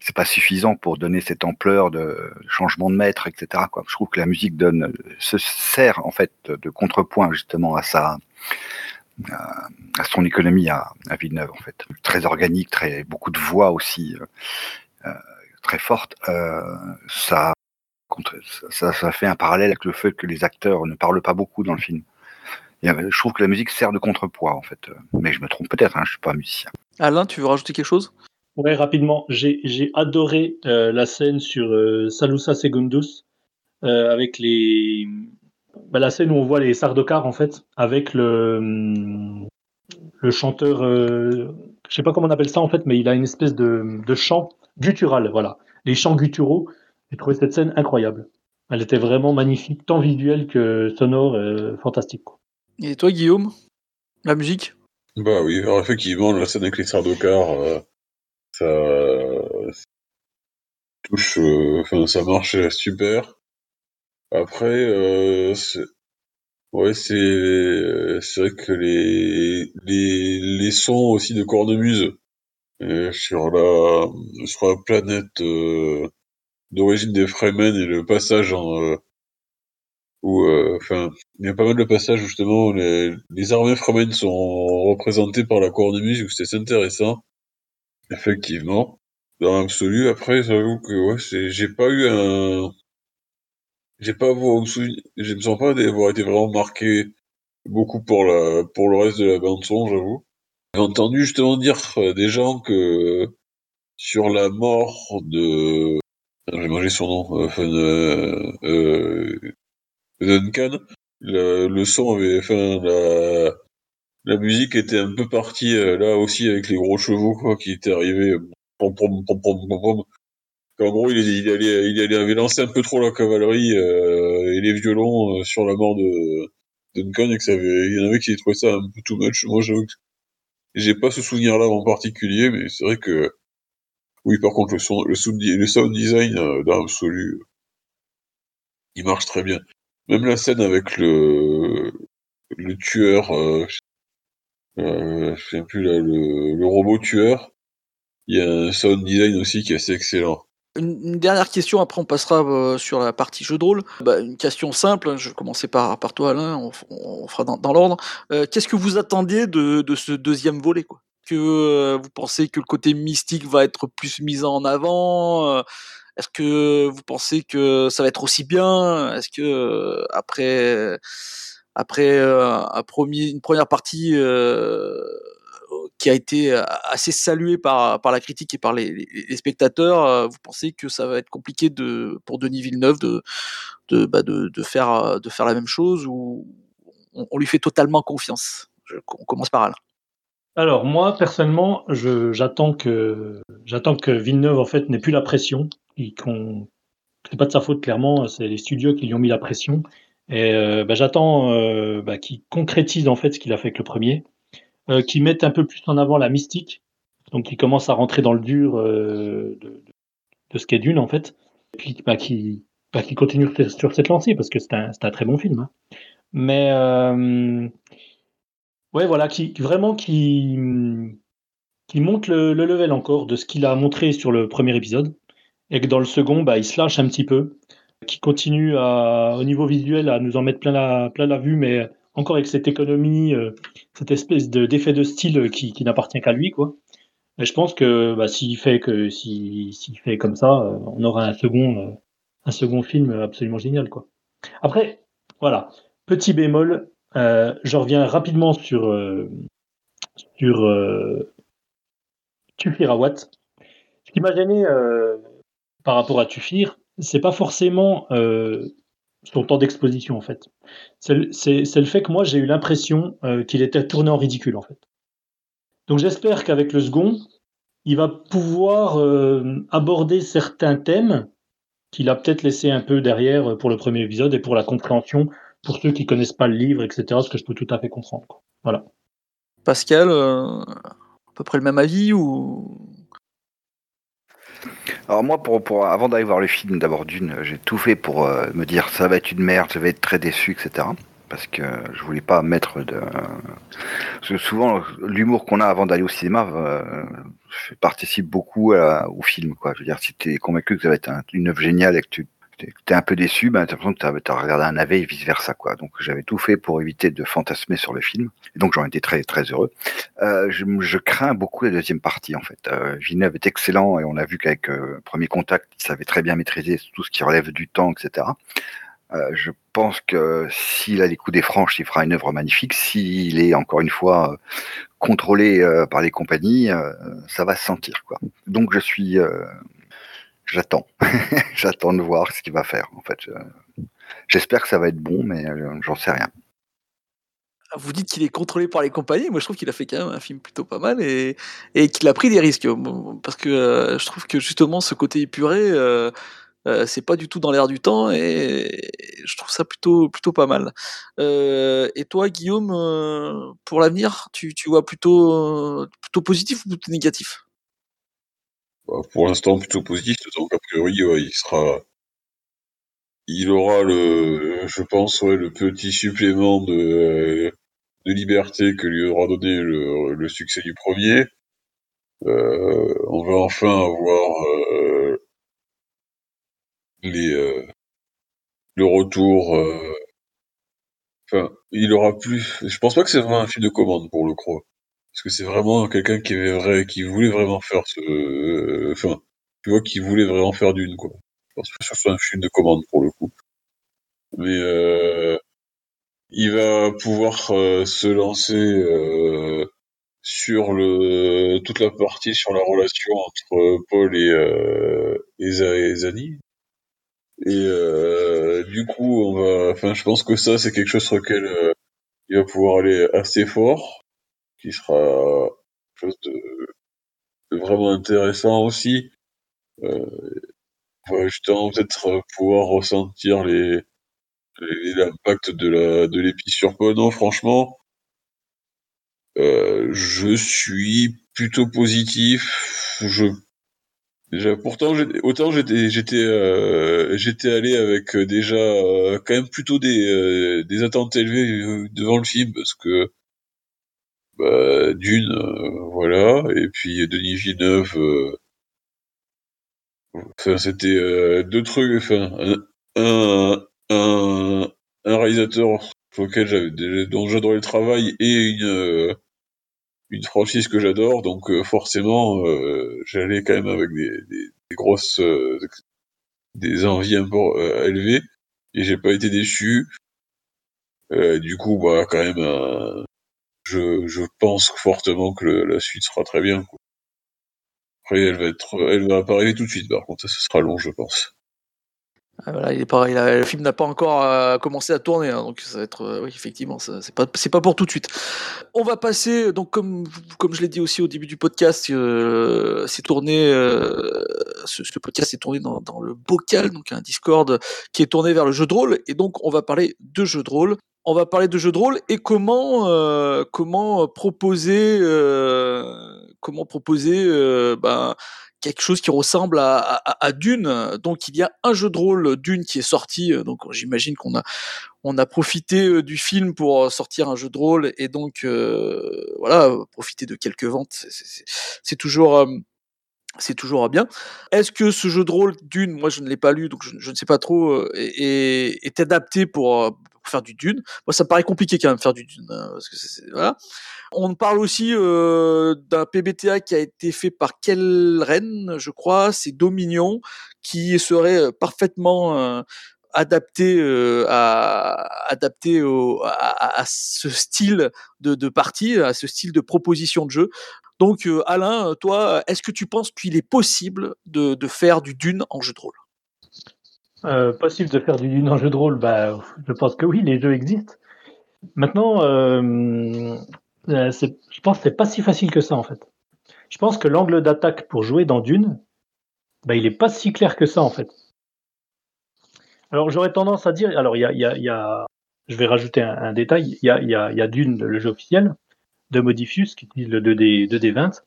c'est pas suffisant pour donner cette ampleur de changement de maître, etc. Je trouve que la musique donne, se sert en fait de contrepoint justement à sa, à son économie à, à Villeneuve en fait. Très organique, très beaucoup de voix aussi, euh, très forte. Euh, ça, ça, ça fait un parallèle avec le fait que les acteurs ne parlent pas beaucoup dans le film. Je trouve que la musique sert de contrepoids, en fait. Mais je me trompe peut-être, hein, je suis pas musicien. Alain, tu veux rajouter quelque chose? Oui, rapidement. J'ai adoré euh, la scène sur euh, Salusa Segundus, euh, avec les. Bah, la scène où on voit les Sardaukar, en fait, avec le, le chanteur. Euh, je sais pas comment on appelle ça, en fait, mais il a une espèce de, de chant guttural, voilà. Les chants gutturaux. J'ai trouvé cette scène incroyable. Elle était vraiment magnifique, tant visuelle que sonore, fantastique. Quoi. Et toi, Guillaume La musique? Bah oui, alors effectivement, la scène avec les Sardaukar, euh, ça, ça touche, euh, enfin, ça marche super. Après, euh, ouais, c'est, c'est vrai que les, les, les sons aussi de cornemuse euh, sur la, sur la planète euh, d'origine des Fremen et le passage en où euh, enfin il y a pas mal de passages où justement les, les armées fremen sont représentées par la cornemuse où c'est intéressant. Effectivement. Dans l'absolu après j'avoue que ouais c'est j'ai pas eu un j'ai pas je me sens pas d'avoir été vraiment marqué beaucoup pour la pour le reste de la bande son j'avoue j'ai entendu justement dire euh, des gens que sur la mort de j'ai mangé son nom enfin euh, euh, Duncan, le, le son avait, enfin, la, la musique était un peu partie euh, là aussi avec les gros chevaux quoi qui étaient arrivés. Pom, pom, pom, pom, pom, pom. En gros, il, il, allait, il allait, avait lancé un peu trop la cavalerie euh, et les violons euh, sur la mort de Duncan et que ça avait, il y en avait qui trouvaient ça un peu too much. Moi, j'avoue que j'ai pas ce souvenir-là en particulier, mais c'est vrai que oui, par contre, le son, le sound, le sound design euh, dans l'absolu, il marche très bien. Même la scène avec le, le tueur, euh, euh, je sais plus là, le, le, robot tueur, il y a un sound design aussi qui est assez excellent. Une, dernière question, après on passera euh, sur la partie jeu de rôle. Bah, une question simple, hein, je vais commencer par, par toi Alain, on, fera dans, l'ordre. Euh, Qu'est-ce que vous attendiez de, de ce deuxième volet quoi? Que euh, vous pensez que le côté mystique va être plus mis en avant est-ce que vous pensez que ça va être aussi bien? Est-ce que après après une première partie qui a été assez saluée par, par la critique et par les, spectateurs, vous pensez que ça va être compliqué de, pour Denis Villeneuve de, de, bah faire, de faire la même chose ou on, lui fait totalement confiance? On commence par Alain. Alors moi personnellement, j'attends que que Villeneuve en fait n'ait plus la pression qu'on c'est pas de sa faute clairement, c'est les studios qui lui ont mis la pression. Et bah, j'attends bah, qu'il concrétise en fait ce qu'il a fait avec le premier, euh, qu'il mette un peu plus en avant la mystique, donc qu'il commence à rentrer dans le dur euh, de, de, ce qu'est Dune en fait, et puis bah, qu'il bah, qu continue sur cette lancée parce que c'est un, un, très bon film. Hein. Mais euh, ouais voilà, qui vraiment qui qui monte le, le level encore de ce qu'il a montré sur le premier épisode et que dans le second, bah, il se lâche un petit peu, qui continue à, au niveau visuel à nous en mettre plein la, plein la vue, mais encore avec cette économie, euh, cette espèce de, d'effet de style qui, qui n'appartient qu'à lui, quoi. Et je pense que bah, s'il fait que s'il, fait comme ça, euh, on aura un second, euh, un second film absolument génial, quoi. Après, voilà, petit bémol, Euh, je reviens rapidement sur, euh, sur euh, Tufirawat. Ce qui m'a gêné euh, par rapport à Tufir, c'est pas forcément euh, son temps d'exposition en fait. C'est le, fait que moi j'ai eu l'impression euh, qu'il était tourné en ridicule en fait. Donc j'espère qu'avec le second, il va pouvoir euh, aborder certains thèmes qu'il a peut-être laissé un peu derrière pour le premier épisode et pour la compréhension pour ceux qui connaissent pas le livre, etc. Ce que je peux tout à fait comprendre. Voilà. Pascal, euh, à peu près le même avis ou? Alors moi, pour, pour avant d'aller voir le film, d'abord d'une, j'ai tout fait pour euh, me dire ça va être une merde, je vais être très déçu, etc. Parce que je voulais pas mettre de. Parce que souvent, l'humour qu'on a avant d'aller au cinéma euh, participe beaucoup au film. Quoi. Je veux dire, si tu convaincu que ça va être un- une œuvre géniale et que tu es un peu déçu, ben, tu as l'impression que tu as, regardé un navet et vice-versa. Quoi. Donc j'avais tout fait pour éviter de fantasmer sur le film. Et donc j'en étais très, très heureux. Euh, je, crains beaucoup la deuxième partie, en fait. Euh, Villeneuve est excellent et on a vu qu'avec euh, Premier Contact, il savait très bien maîtriser tout ce qui relève du temps, etc. Euh, je pense que s'il a les coups des franches, il fera une œuvre magnifique. S'il est encore une fois contrôlé par les compagnies, ça va se sentir. Quoi. Donc je suis, j'attends, j'attends de voir ce qu'il va faire. En fait, Je- j'espère que ça va être bon, mais euh, j'en sais rien. vous dites qu'il est contrôlé par les compagnies. Moi, je trouve qu'il a fait quand même un film plutôt pas mal et, et qu'il a pris des risques. Parce que euh, je trouve que justement, ce côté épuré, euh, euh, c'est pas du tout dans l'air du temps et je trouve ça plutôt, plutôt pas mal. Euh, et toi, Guillaume, pour l'avenir, tu, tu vois plutôt, plutôt positif ou plutôt négatif? Pour l'instant, plutôt positif, d'autant qu'a priori, ouais, il sera. Il aura le, je pense, ouais, le petit supplément de, euh, de liberté que lui aura donné le, succès du premier. Euh, on va enfin avoir euh, les, euh, le retour. euh, Enfin, il aura plus. Je pense pas que c'est vraiment un film de commande pour le coup. Parce que c'est vraiment quelqu'un qui avait vrai, qui voulait vraiment faire ce. euh, Enfin, tu vois, qui voulait vraiment faire d'une quoi. Je pense que ce soit un film de commande pour le coup. Mais euh, il va pouvoir euh, se lancer euh, sur le toute la partie sur la relation entre Paul et euh, et Zani. Et euh, du coup, on va. Enfin, je pense que ça, c'est quelque chose sur lequel euh, il va pouvoir aller assez fort, qui sera chose de, de vraiment intéressant aussi. Euh, on va justement peut-être euh, pouvoir ressentir les l'impact de la de l'épice sur Paul. Non, franchement, euh, je suis plutôt positif. Je déjà pourtant autant j'étais j'étais euh, j'étais allé avec euh, déjà euh, quand même plutôt des euh, des attentes élevées euh, devant le film parce que bah, d'une euh, voilà. Et puis Denis Villeneuve euh, enfin c'était euh, deux trucs enfin un un, réalisateur sur lequel j'avais dont j'adorais le travail et une une franchise que j'adore, donc forcément, euh, j'allais quand même avec des, des, des grosses, euh, des envies élevées, et j'ai pas été déçu. Du coup, bah quand même, je, je pense fortement que le- la suite sera très bien. Quoi. Après, elle va être, elle va pas arriver tout de suite. Par contre, ça, ce sera long, je pense. Ah, il est pas, il a- le film n'a pas encore euh, commencé à tourner, hein, donc ça va être, euh, oui, effectivement, c'est pas, c'est pas pour tout de suite. On va passer, donc comme, comme je l'ai dit aussi au début du podcast, euh, c'est tourné, ce, podcast est tourné dans, le bocal, donc un Discord qui est tourné vers le jeu de rôle, et donc on va parler de jeux de rôle. On va parler de jeux de rôle et comment, comment proposer, comment proposer, ben, quelque chose qui ressemble à, à, à, Dune. Donc il y a un jeu de rôle Dune qui est sorti. Donc j'imagine qu'on a on a profité du film pour sortir un jeu de rôle et donc euh, voilà profiter de quelques ventes. C'est toujours euh, c'est toujours bien. Est-ce que ce jeu de rôle Dune, moi je ne l'ai pas lu donc je, ne sais pas trop, est, est, adapté pour, faire du Dune Moi ça me paraît compliqué quand même faire du Dune hein. On parle aussi euh, d'un PBTA qui a été fait par Kellren, je crois, c'est Dominion, qui serait parfaitement euh, adapté à à, ce style de, de partie, à ce style de proposition de jeu. Donc Alain, toi, est-ce que tu penses qu'il est possible de, de, faire du Dune en jeu de rôle? Euh, Possible de faire du Dune en jeu de rôle, bah, je pense que oui, les jeux existent. Maintenant, euh, je pense que c'est pas si facile que ça en fait. Je pense que l'angle d'attaque pour jouer dans Dune, bah, il est pas si clair que ça en fait. Alors j'aurais tendance à dire, alors il y a, y, a, y a, je vais rajouter un, détail, il y a, y, a, Dune, le jeu officiel de Modifius qui utilise le 2D, 2D20.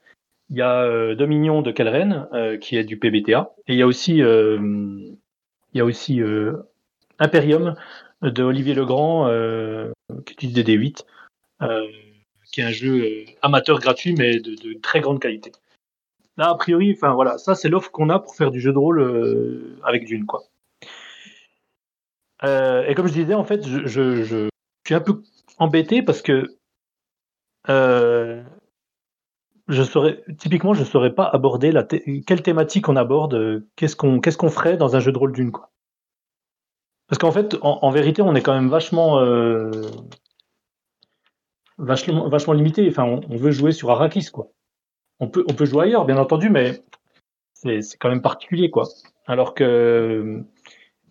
Il y a euh, Dominion de Calren euh, qui est du PBTA et il y a aussi, euh, il y a aussi euh, Imperium de Olivier Legrand euh, qui utilise des D8, qui est un jeu amateur gratuit mais de, très grande qualité. Là, a priori, enfin voilà, ça c'est l'offre qu'on a pour faire du jeu de rôle avec Dune, quoi. Euh, et comme je disais, en fait, je, je, je, suis un peu embêté parce que euh, je typiquement, je saurais pas aborder la quelle thématique on aborde, qu'est-ce qu'on qu'est-ce qu'on ferait dans un jeu de rôle d'une. Parce qu'en fait, en, vérité, on est quand même vachement euh, vachement vachement limité. Enfin, on, veut jouer sur Arrakis quoi. On peut on peut jouer ailleurs, bien entendu, mais c'est quand même particulier quoi. Alors que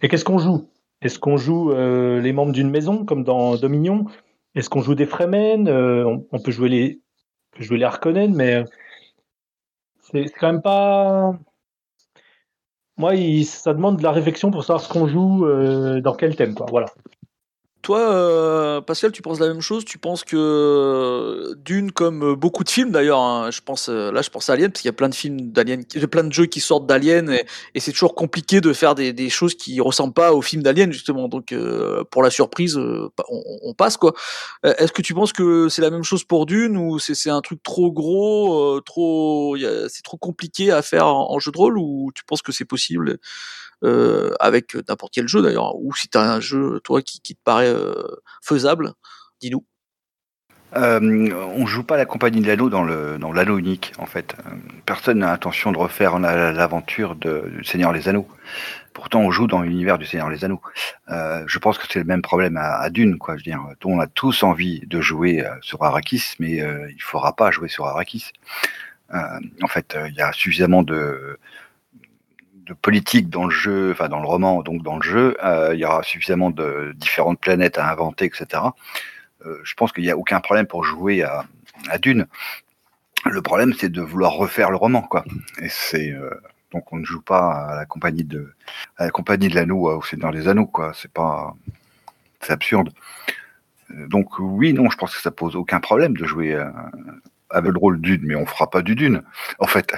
et qu'est-ce qu'on joue? Est-ce qu'on joue euh, les membres d'une maison comme dans Dominion? Est-ce qu'on joue des Fremen? Euh, on, peut jouer les, peut jouer les Harkonnen, mais c'est quand même pas. Moi, il, ça demande de la réflexion pour savoir ce qu'on joue, euh, dans quel thème, quoi. Voilà. Toi, euh, Pascal, tu penses la même chose? Tu penses que euh, Dune, comme beaucoup de films d'ailleurs, hein, je pense euh, là, je pense à Alien parce qu'il y a plein de films d'Alien, plein de jeux qui sortent d'Alien et, c'est toujours compliqué de faire des, choses qui ressemblent pas aux films d'Alien justement. Donc euh, pour la surprise, euh, on, passe quoi. Est-ce que tu penses que c'est la même chose pour Dune ou c'est un truc trop gros, trop, c'est trop compliqué à faire en, jeu de rôle ou tu penses que c'est possible? Euh, avec n'importe quel jeu d'ailleurs, ou si tu as un jeu, toi, qui, te paraît euh, faisable, dis-nous. Euh, on joue pas la compagnie de l'anneau dans le dans l'anneau unique en fait. Personne n'a intention de refaire l'aventure du Seigneur des Anneaux. Pourtant, on joue dans l'univers du Seigneur des Anneaux. Euh, je pense que c'est le même problème à, Dune, quoi. Je veux dire, on a tous envie de jouer sur Arrakis, mais euh, il faudra pas jouer sur Arrakis. Euh, en fait, il y a suffisamment de de politique dans le jeu, enfin dans le roman, donc dans le jeu, euh, il y aura suffisamment de différentes planètes à inventer, etc. Euh, je pense qu'il n'y a aucun problème pour jouer à, Dune. Le problème, c'est de vouloir refaire le roman, quoi. Et c'est euh, donc on ne joue pas à la compagnie de à la compagnie de l'anneau au Seigneur des Anneaux, quoi. C'est pas c'est absurde. Donc oui, non, je pense que ça pose aucun problème de jouer avec le rôle Dune, mais on fera pas du Dune, en fait,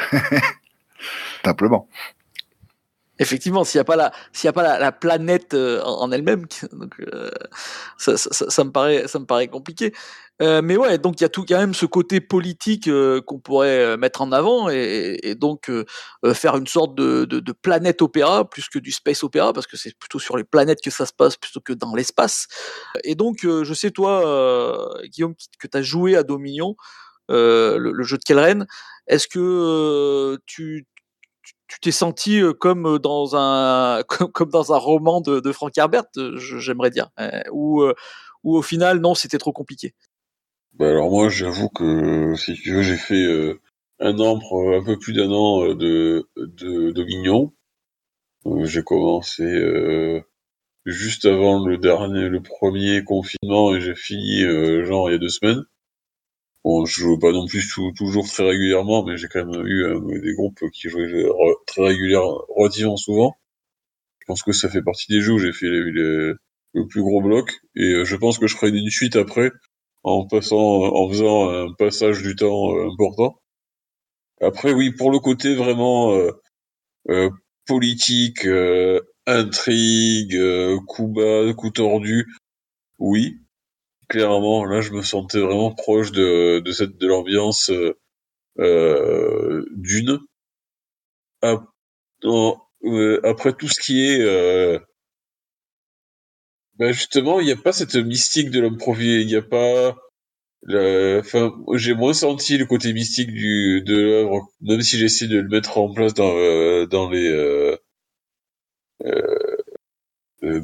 simplement. Effectivement, s'il n'y a pas la, s'il a pas la, la planète euh, en, elle-même, donc euh, ça, ça, ça, me paraît, ça me paraît compliqué. Euh, mais ouais, donc il y a tout, quand même ce côté politique euh, qu'on pourrait euh, mettre en avant et, et donc faire une sorte de, de, de, planète opéra plus que du space opéra parce que c'est plutôt sur les planètes que ça se passe plutôt que dans l'espace. Et donc, je sais toi, Guillaume, que tu as joué à Dominion, le, le, jeu de Kelren. Est-ce que tu tu t'es senti comme dans un comme, dans un roman de, Frank Herbert, j'aimerais dire, euh, ou ou au final non, c'était trop compliqué? Bah alors moi, j'avoue que si tu veux, j'ai fait un an, un peu plus d'un an de de j'ai commencé juste avant le dernier, le premier confinement et j'ai fini genre il y a deux semaines. Bon, je joue pas non plus toujours très régulièrement, mais j'ai quand même eu euh, des groupes qui jouaient très régulièrement, relativement souvent. Je pense que ça fait partie des jeux où j'ai fait le plus gros bloc, et euh, je pense que je ferai une suite après, en passant, en faisant un passage du temps euh, important. Après, oui, pour le côté vraiment euh, politique, intrigue, coup bas, coup tordu, oui, clairement, là, je me sentais vraiment proche de, cette de l'ambiance euh, euh, d'une. Euh, après tout ce qui est, ben justement, il n'y a pas cette mystique de l'homme profil, il n'y a pas. J'ai moins senti le côté mystique de l'œuvre, même si j'essaie de le mettre en place dans dans les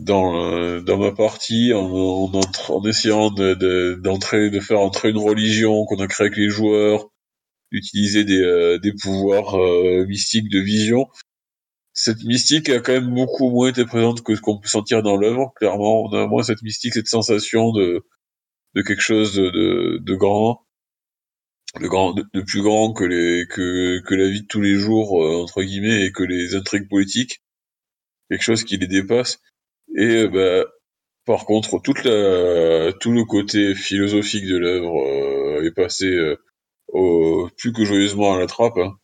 dans dans ma partie en en, en essayant d'entrer de, faire entrer une religion qu'on a créée avec les joueurs d'utiliser des des pouvoirs mystiques de vision cette mystique a quand même beaucoup moins été présente que ce qu'on peut sentir dans l'œuvre. Clairement, on a moins cette mystique, cette sensation de, de quelque chose de, de, de grand, de grand, de, plus grand que les que, que la vie de tous les jours euh, entre guillemets et que les intrigues politiques, quelque chose qui les dépasse. Et euh, bah, par contre, toute la, tout le côté philosophique de l'œuvre euh, est passé au, plus que joyeusement à la trappe. Hein.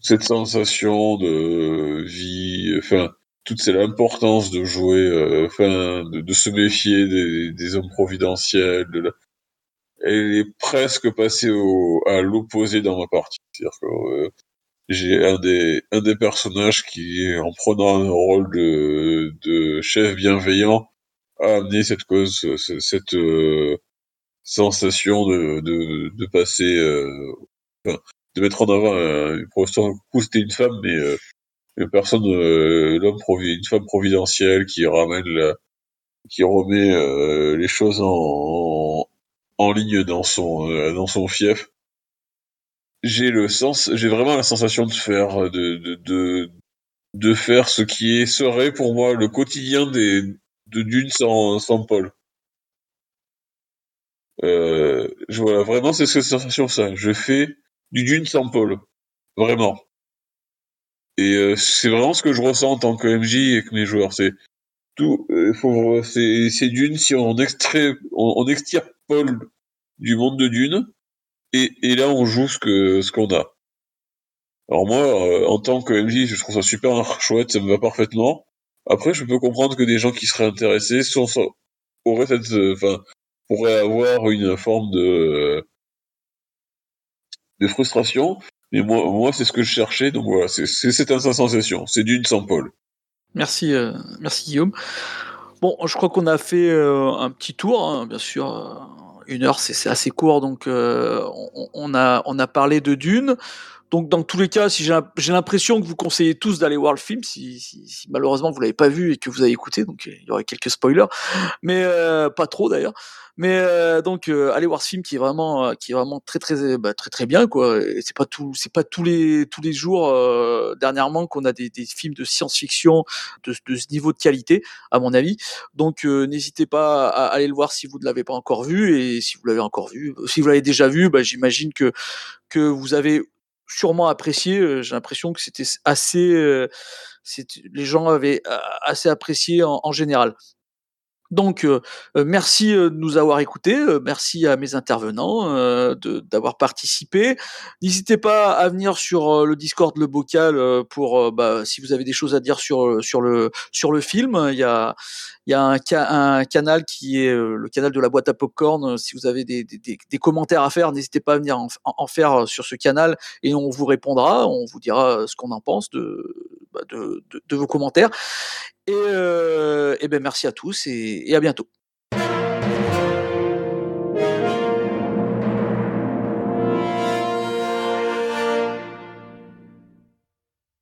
cette sensation de vie, enfin, toute c'est l'importance de jouer, euh, enfin, de, se méfier des, hommes providentiels. Elle est presque passée au, à l'opposé dans ma partie. C'est-à-dire que euh, j'ai un des, un des personnages qui, en prenant un rôle de, de chef bienveillant, a amené cette cause, cette, euh, sensation de, de, de passer, enfin, de mettre en avant euh, pour l'instant c'était une femme mais euh, une personne euh, l'homme une femme providentielle qui ramène la, qui remet euh, les choses en, en, ligne dans son dans son fief j'ai le sens j'ai vraiment la sensation de faire de, de de de faire ce qui est, serait pour moi le quotidien des de Dune sans sans Paul euh, je vois vraiment c'est cette sensation ça je fais du Dune sans Paul. Vraiment. Et euh, c'est vraiment ce que je ressens en tant que MJ avec mes joueurs. C'est tout. Euh, faut, c'est, Dune si on extrait, on, on Paul du monde de Dune, et, là on joue ce qu'on a. Alors moi, euh, en tant que MJ, je trouve ça super chouette, ça me va parfaitement. Après, je peux comprendre que des gens qui seraient intéressés enfin, pourraient avoir une forme de frustration. Mais moi, c'est ce que je cherchais. Donc voilà, c'est cette sensation. C'est d'une sans Paul. Merci, euh, merci Guillaume. Bon, je crois qu'on a fait euh, un petit tour, hein, bien sûr. Euh, une heure, c'est assez court, donc on, on, a, on a parlé de Dune. Donc dans tous les cas, si j'ai l'impression que vous conseillez tous d'aller voir le film, si, si, si malheureusement vous l'avez pas vu et que vous avez écouté, donc il y aurait quelques spoilers, mais euh, pas trop d'ailleurs. Mais euh, donc euh, allez voir ce film qui est vraiment euh, qui est vraiment très très bah, très très bien quoi. C'est pas tout c'est pas tous les tous les jours euh, dernièrement qu'on a des, des, films de science-fiction de, de, ce niveau de qualité à mon avis. Donc n'hésitez pas à, aller le voir si vous ne l'avez pas encore vu et si vous l'avez encore vu, si vous l'avez déjà vu, bah, j'imagine que que vous avez sûrement apprécié. J'ai l'impression que c'était assez, les gens avaient assez apprécié en, en général. Donc, euh, euh, merci de nous avoir écoutés, merci à mes intervenants d'avoir participé. N'hésitez pas à venir sur le Discord, le bocal, pour bah, si vous avez des choses à dire sur sur le sur le film. Il y a il y a un, un, canal qui est le canal de la boîte à popcorn. Si vous avez des, des, des commentaires à faire, n'hésitez pas à venir en, en, faire sur ce canal et on vous répondra, on vous dira ce qu'on en pense de, de, de, vos commentaires. Et, euh, et ben merci à tous et à bientôt.